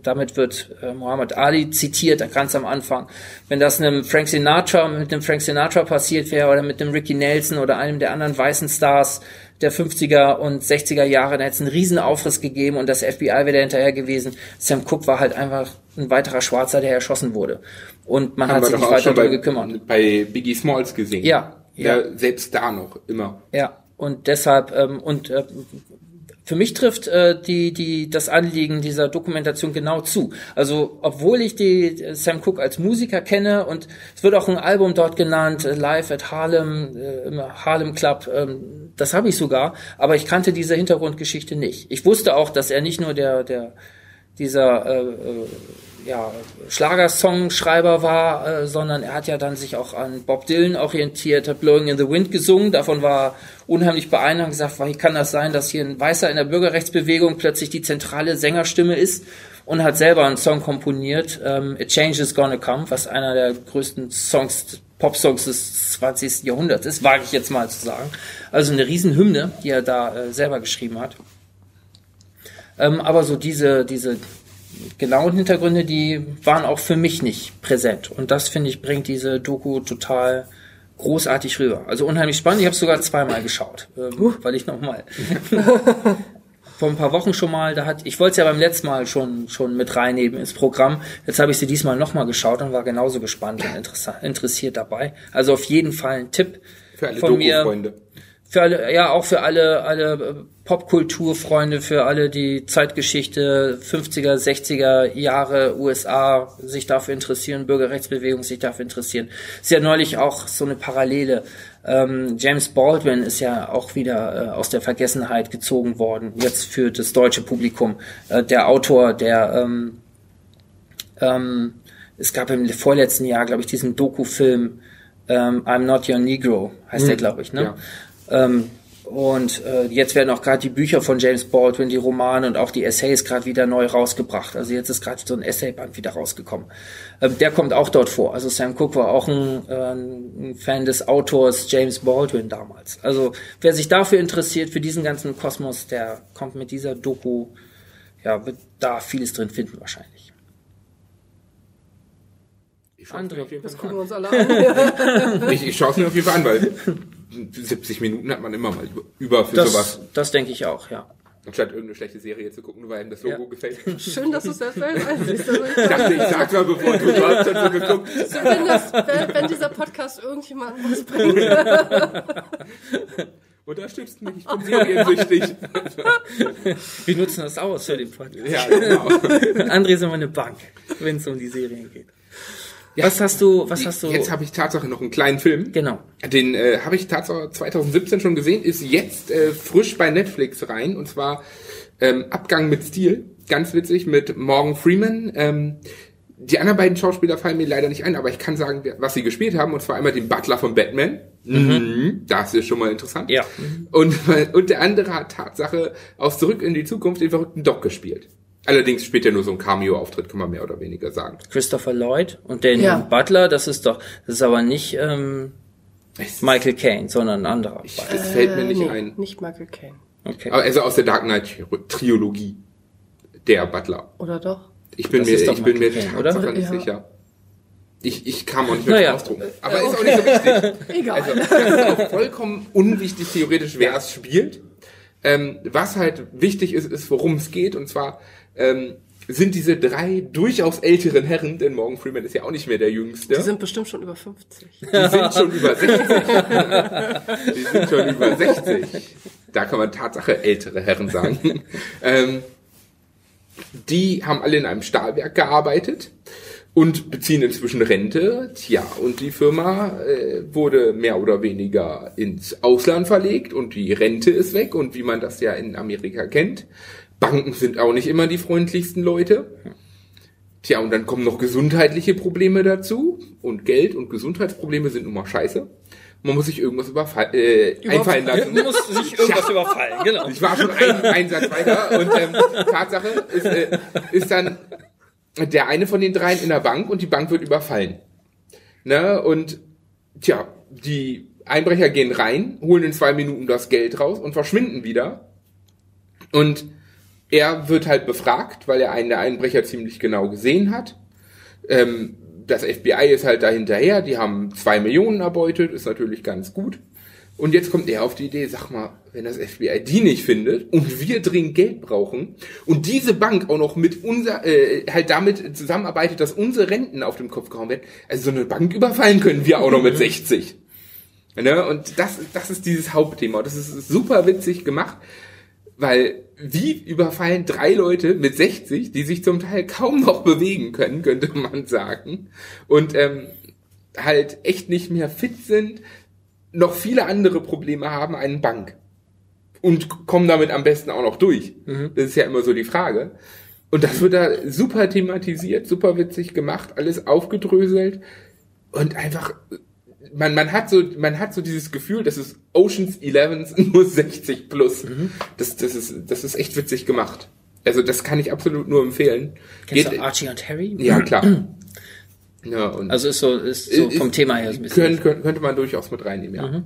damit wird äh, Muhammad Ali zitiert, ganz am Anfang. Wenn das einem Frank Sinatra, mit einem Frank Sinatra passiert wäre, oder mit einem Ricky Nelson oder einem der anderen weißen Stars der 50er und 60er Jahre, dann hätte es einen riesen Aufriss gegeben und das FBI wäre hinterher gewesen. Sam Cooke war halt einfach ein weiterer Schwarzer, der erschossen wurde. Und man Haben hat sich nicht weiter darum gekümmert. Bei Biggie Smalls gesehen. Ja, ja. selbst da noch immer. Ja, und deshalb ähm, und äh, für mich trifft äh, die die das Anliegen dieser Dokumentation genau zu. Also obwohl ich die äh, Sam Cooke als Musiker kenne und es wird auch ein Album dort genannt, äh, Live at Harlem äh, im Harlem Club, ähm, das habe ich sogar, aber ich kannte diese Hintergrundgeschichte nicht. Ich wusste auch, dass er nicht nur der der dieser äh, äh, ja, Schlagersongschreiber war, äh, sondern er hat ja dann sich auch an Bob Dylan orientiert, hat Blowing in the Wind gesungen, davon war unheimlich beeindruckt, gesagt, wie kann das sein, dass hier ein Weißer in der Bürgerrechtsbewegung plötzlich die zentrale Sängerstimme ist und hat selber einen Song komponiert, ähm, A Change is Gonna Come, was einer der größten Songs, Pop-Songs des 20. Jahrhunderts ist, wage ich jetzt mal zu sagen. Also eine Riesenhymne, die er da äh, selber geschrieben hat. Ähm, aber so diese, diese genauen Hintergründe, die waren auch für mich nicht präsent. Und das, finde ich, bringt diese Doku total großartig rüber. Also unheimlich spannend. Ich habe sogar zweimal geschaut, ähm, uh. weil ich nochmal vor ein paar Wochen schon mal, da hat, ich wollte es ja beim letzten Mal schon schon mit reinnehmen ins Programm. Jetzt habe ich sie diesmal nochmal geschaut und war genauso gespannt und interessiert dabei. Also auf jeden Fall ein Tipp für alle von mir. Freunde für alle, ja, auch für alle, alle Popkulturfreunde, für alle, die Zeitgeschichte 50er, 60er Jahre USA sich dafür interessieren, Bürgerrechtsbewegung sich dafür interessieren. Ist ja neulich auch so eine Parallele. Ähm, James Baldwin ist ja auch wieder äh, aus der Vergessenheit gezogen worden, jetzt für das deutsche Publikum. Äh, der Autor, der ähm, ähm, es gab im vorletzten Jahr, glaube ich, diesen Doku-Film ähm, I'm Not Your Negro, heißt hm, der, glaube ich, ne? Ja. Ähm, und äh, jetzt werden auch gerade die Bücher von James Baldwin, die Romane und auch die Essays gerade wieder neu rausgebracht. Also jetzt ist gerade so ein Essayband wieder rausgekommen. Ähm, der kommt auch dort vor. Also Sam Cooke war auch ein, äh, ein Fan des Autors James Baldwin damals. Also wer sich dafür interessiert, für diesen ganzen Kosmos, der kommt mit dieser Doku, ja, wird da vieles drin finden wahrscheinlich. Ich André, das gucken wir uns alle an. ich, ich schaue es mir auf jeden Fall an, weil 70 Minuten hat man immer mal über für das, sowas. Das denke ich auch, ja. Anstatt irgendeine schlechte Serie zu gucken, nur weil einem das Logo ja. gefällt. Schön, dass du es selbst weißt. Ich dachte, ich sag's mal, bevor du hast schon so geguckt. So, wenn, das, wenn, wenn dieser Podcast irgendjemandem was bringt. Unterstützt mich, ich bin seriensüchtig. Wir nutzen das aus für den Podcast. Ja, genau. André ist immer eine Bank, wenn es um die Serien geht. Ja, was hast du, was hast du? Jetzt habe ich Tatsache noch einen kleinen Film. Genau. Den äh, habe ich Tatsache 2017 schon gesehen, ist jetzt äh, frisch bei Netflix rein und zwar ähm, Abgang mit Stil. Ganz witzig mit Morgan Freeman. Ähm, die anderen beiden Schauspieler fallen mir leider nicht ein, aber ich kann sagen, was sie gespielt haben, und zwar einmal den Butler von Batman. Mhm. Das ist schon mal interessant. Ja. Und, und der andere hat Tatsache aus Zurück in die Zukunft den verrückten Doc gespielt. Allerdings spielt er nur so ein Cameo-Auftritt, kann man mehr oder weniger sagen. Christopher Lloyd und den ja. Butler, das ist doch, das ist aber nicht ähm, Michael Caine, sondern ein anderer. Ich, das äh, fällt mir nicht nee, ein. Nicht Michael Caine. Okay. Also aus der Dark Knight Trilogie, der Butler. Oder doch? Ich bin das mir, ich bin mir Kane, nicht ja. sicher. Ich, ich kam auch nicht mehr naja. Ausdruck. Aber äh, ist auch nicht so wichtig. Egal. Also, das ist auch vollkommen unwichtig theoretisch, wer es spielt. Ähm, was halt wichtig ist, ist, worum es geht. Und zwar ähm, sind diese drei durchaus älteren Herren, denn Morgan Freeman ist ja auch nicht mehr der Jüngste. Die sind bestimmt schon über 50. Die sind schon über 60. Die sind schon über 60. Da kann man Tatsache ältere Herren sagen. ähm, die haben alle in einem Stahlwerk gearbeitet und beziehen inzwischen Rente. Tja, und die Firma äh, wurde mehr oder weniger ins Ausland verlegt und die Rente ist weg und wie man das ja in Amerika kennt. Banken sind auch nicht immer die freundlichsten Leute. Tja, und dann kommen noch gesundheitliche Probleme dazu und Geld und Gesundheitsprobleme sind nun mal scheiße. Man muss sich irgendwas überfall, äh, einfallen lassen. Man muss sich irgendwas überfallen, genau. Ich war schon ein, ein Satz weiter und ähm, Tatsache ist, äh, ist dann der eine von den dreien in der Bank und die Bank wird überfallen. Ne? Und tja, die Einbrecher gehen rein, holen in zwei Minuten das Geld raus und verschwinden wieder. Und er wird halt befragt, weil er einen der Einbrecher ziemlich genau gesehen hat. Ähm, das FBI ist halt da hinterher, die haben zwei Millionen erbeutet, ist natürlich ganz gut. Und jetzt kommt er auf die Idee, sag mal, wenn das FBI die nicht findet und wir dringend Geld brauchen und diese Bank auch noch mit unser, äh, halt damit zusammenarbeitet, dass unsere Renten auf dem Kopf gehauen werden, also so eine Bank überfallen können wir auch noch mit 60. Ne? Und das, das ist dieses Hauptthema. Das ist super witzig gemacht, weil wie überfallen drei Leute mit 60, die sich zum Teil kaum noch bewegen können, könnte man sagen, und ähm, halt echt nicht mehr fit sind, noch viele andere Probleme haben, einen Bank. Und kommen damit am besten auch noch durch. Das ist ja immer so die Frage. Und das wird da super thematisiert, super witzig gemacht, alles aufgedröselt und einfach man, man hat so, man hat so dieses Gefühl, das ist Oceans 11 nur 60 plus. Das, das ist, das ist echt witzig gemacht. Also das kann ich absolut nur empfehlen. Kennst Geht- du Archie und Harry? ja, klar. Ja, und Also ist so, ist so Ist- vom Thema her so ein bisschen. Könnte, könnte, man durchaus mit reinnehmen, ja.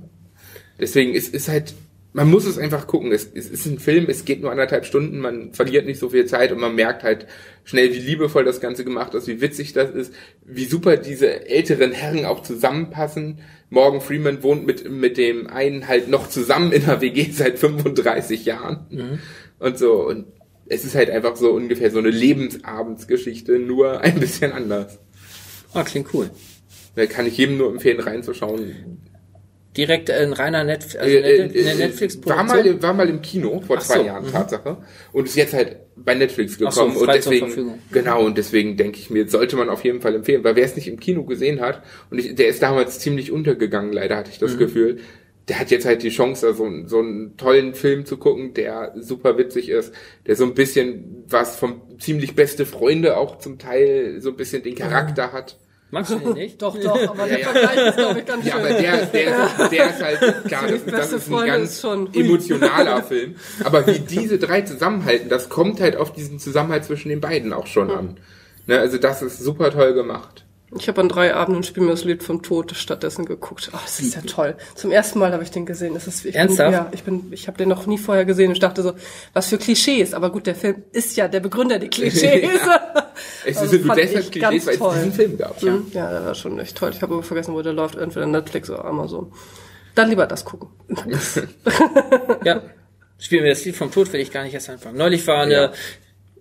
Deswegen ist, ist halt, man muss es einfach gucken. Es, es ist ein Film, es geht nur anderthalb Stunden, man verliert nicht so viel Zeit und man merkt halt schnell, wie liebevoll das Ganze gemacht ist, wie witzig das ist, wie super diese älteren Herren auch zusammenpassen. Morgan Freeman wohnt mit, mit dem einen halt noch zusammen in der WG seit 35 Jahren und so. Und es ist halt einfach so ungefähr so eine Lebensabendsgeschichte, nur ein bisschen anders. Ah, klingt cool. Da kann ich jedem nur empfehlen, reinzuschauen. Direkt ein reiner Netf also Äh, äh, äh, netflix war mal, war mal im Kino vor Ach zwei so, Jahren, mhm. Tatsache. Und ist jetzt halt bei Netflix Ach so, gekommen. und deswegen, genau, und deswegen denke ich mir, sollte man auf jeden Fall empfehlen, weil wer es nicht im Kino gesehen hat, und ich, der ist damals ziemlich untergegangen, leider hatte ich Mhm. das Gefühl, der hat jetzt halt die Chance, da so, einen- so einen tollen Film zu gucken, der super witzig ist, der so ein bisschen was vom ziemlich beste Freunde auch zum Teil so ein bisschen den Charakter hat. Magst du den nicht? Doch, doch, aber der Ja, ja. Vergleich ist, glaube ich, ganz Ja, schön. aber der, der, ist, der ist halt, klar, das, ist- das ist ein ganz ist emotionaler Film. Aber wie diese drei zusammenhalten, das kommt halt auf diesen Zusammenhalt zwischen den beiden auch schon an. Ne, also das ist super toll gemacht. Ich habe an drei Abenden Spiel mir das Lied vom Tod stattdessen geguckt. Oh, das ist ja toll. Zum ersten Mal habe ich den gesehen. Das ist, ich Ernsthaft? Bin, ja, ich bin, ich habe den noch nie vorher gesehen und ich dachte so, was für Klischees. Aber gut, der Film ist ja der Begründer der Klischees. Es Also sind nur deshalb Klischees, weil es diesen Film gab. Ja. Hm, ja, der war schon echt toll. Ich habe aber vergessen, wo der läuft. Entweder Netflix oder Amazon. Dann lieber das gucken. Ja. Spielen wir das Lied vom Tod, will ich gar nicht erst anfangen. Neulich war eine, Ja.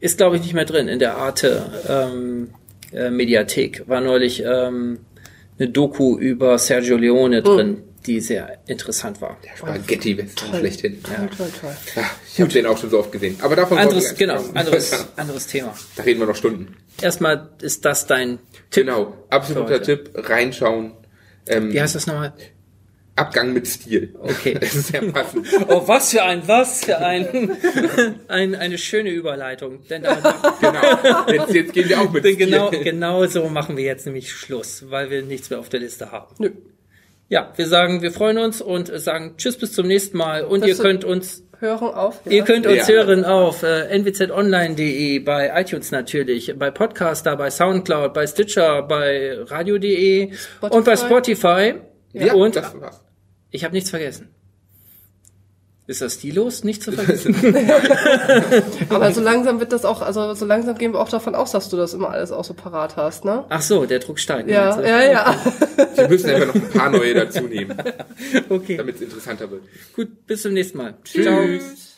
ist glaube ich nicht mehr drin in der Arte ähm, äh, Mediathek, war neulich ähm, eine Doku über Sergio Leone drin, die sehr interessant war. Spaghetti-Western schlechthin. Toll, toll, toll. Ja, ich habe den auch schon so oft gesehen. Aber davon Anderes, genau, anderes, anderes Thema. Da reden wir noch Stunden. Erstmal ist das dein Tipp. Genau, absoluter. Tipp, reinschauen. Ähm, Wie heißt das nochmal? Abgang mit Stil. Okay. Das ist sehr passend. Oh, was für ein, was für ein, ein eine schöne Überleitung. Denn, da, genau. Jetzt, jetzt gehen wir auch mit denn Stil. genau, genau so machen wir jetzt nämlich Schluss, weil wir nichts mehr auf der Liste haben. Nö. Ja, wir sagen, wir freuen uns und äh, sagen Tschüss bis zum nächsten Mal. Und Das ihr könnt uns, Hören auf. Ja. ihr könnt uns Ja. hören auf äh, nwzonline.de, bei iTunes natürlich, bei Podcaster, bei Soundcloud, bei Stitcher, bei radio.de und bei Spotify. Ja, und das war's. ich habe nichts vergessen. Ist das stilos? Nicht zu vergessen. Aber so langsam wird das auch, also so langsam gehen wir auch davon aus, dass du das immer alles auch so parat hast, ne? Ach so, der Druck steigt. Ja, du? ja, ja. Wir müssen einfach noch ein paar neue dazu nehmen, Okay, damit es interessanter wird. gut, bis zum nächsten Mal. Tschüss.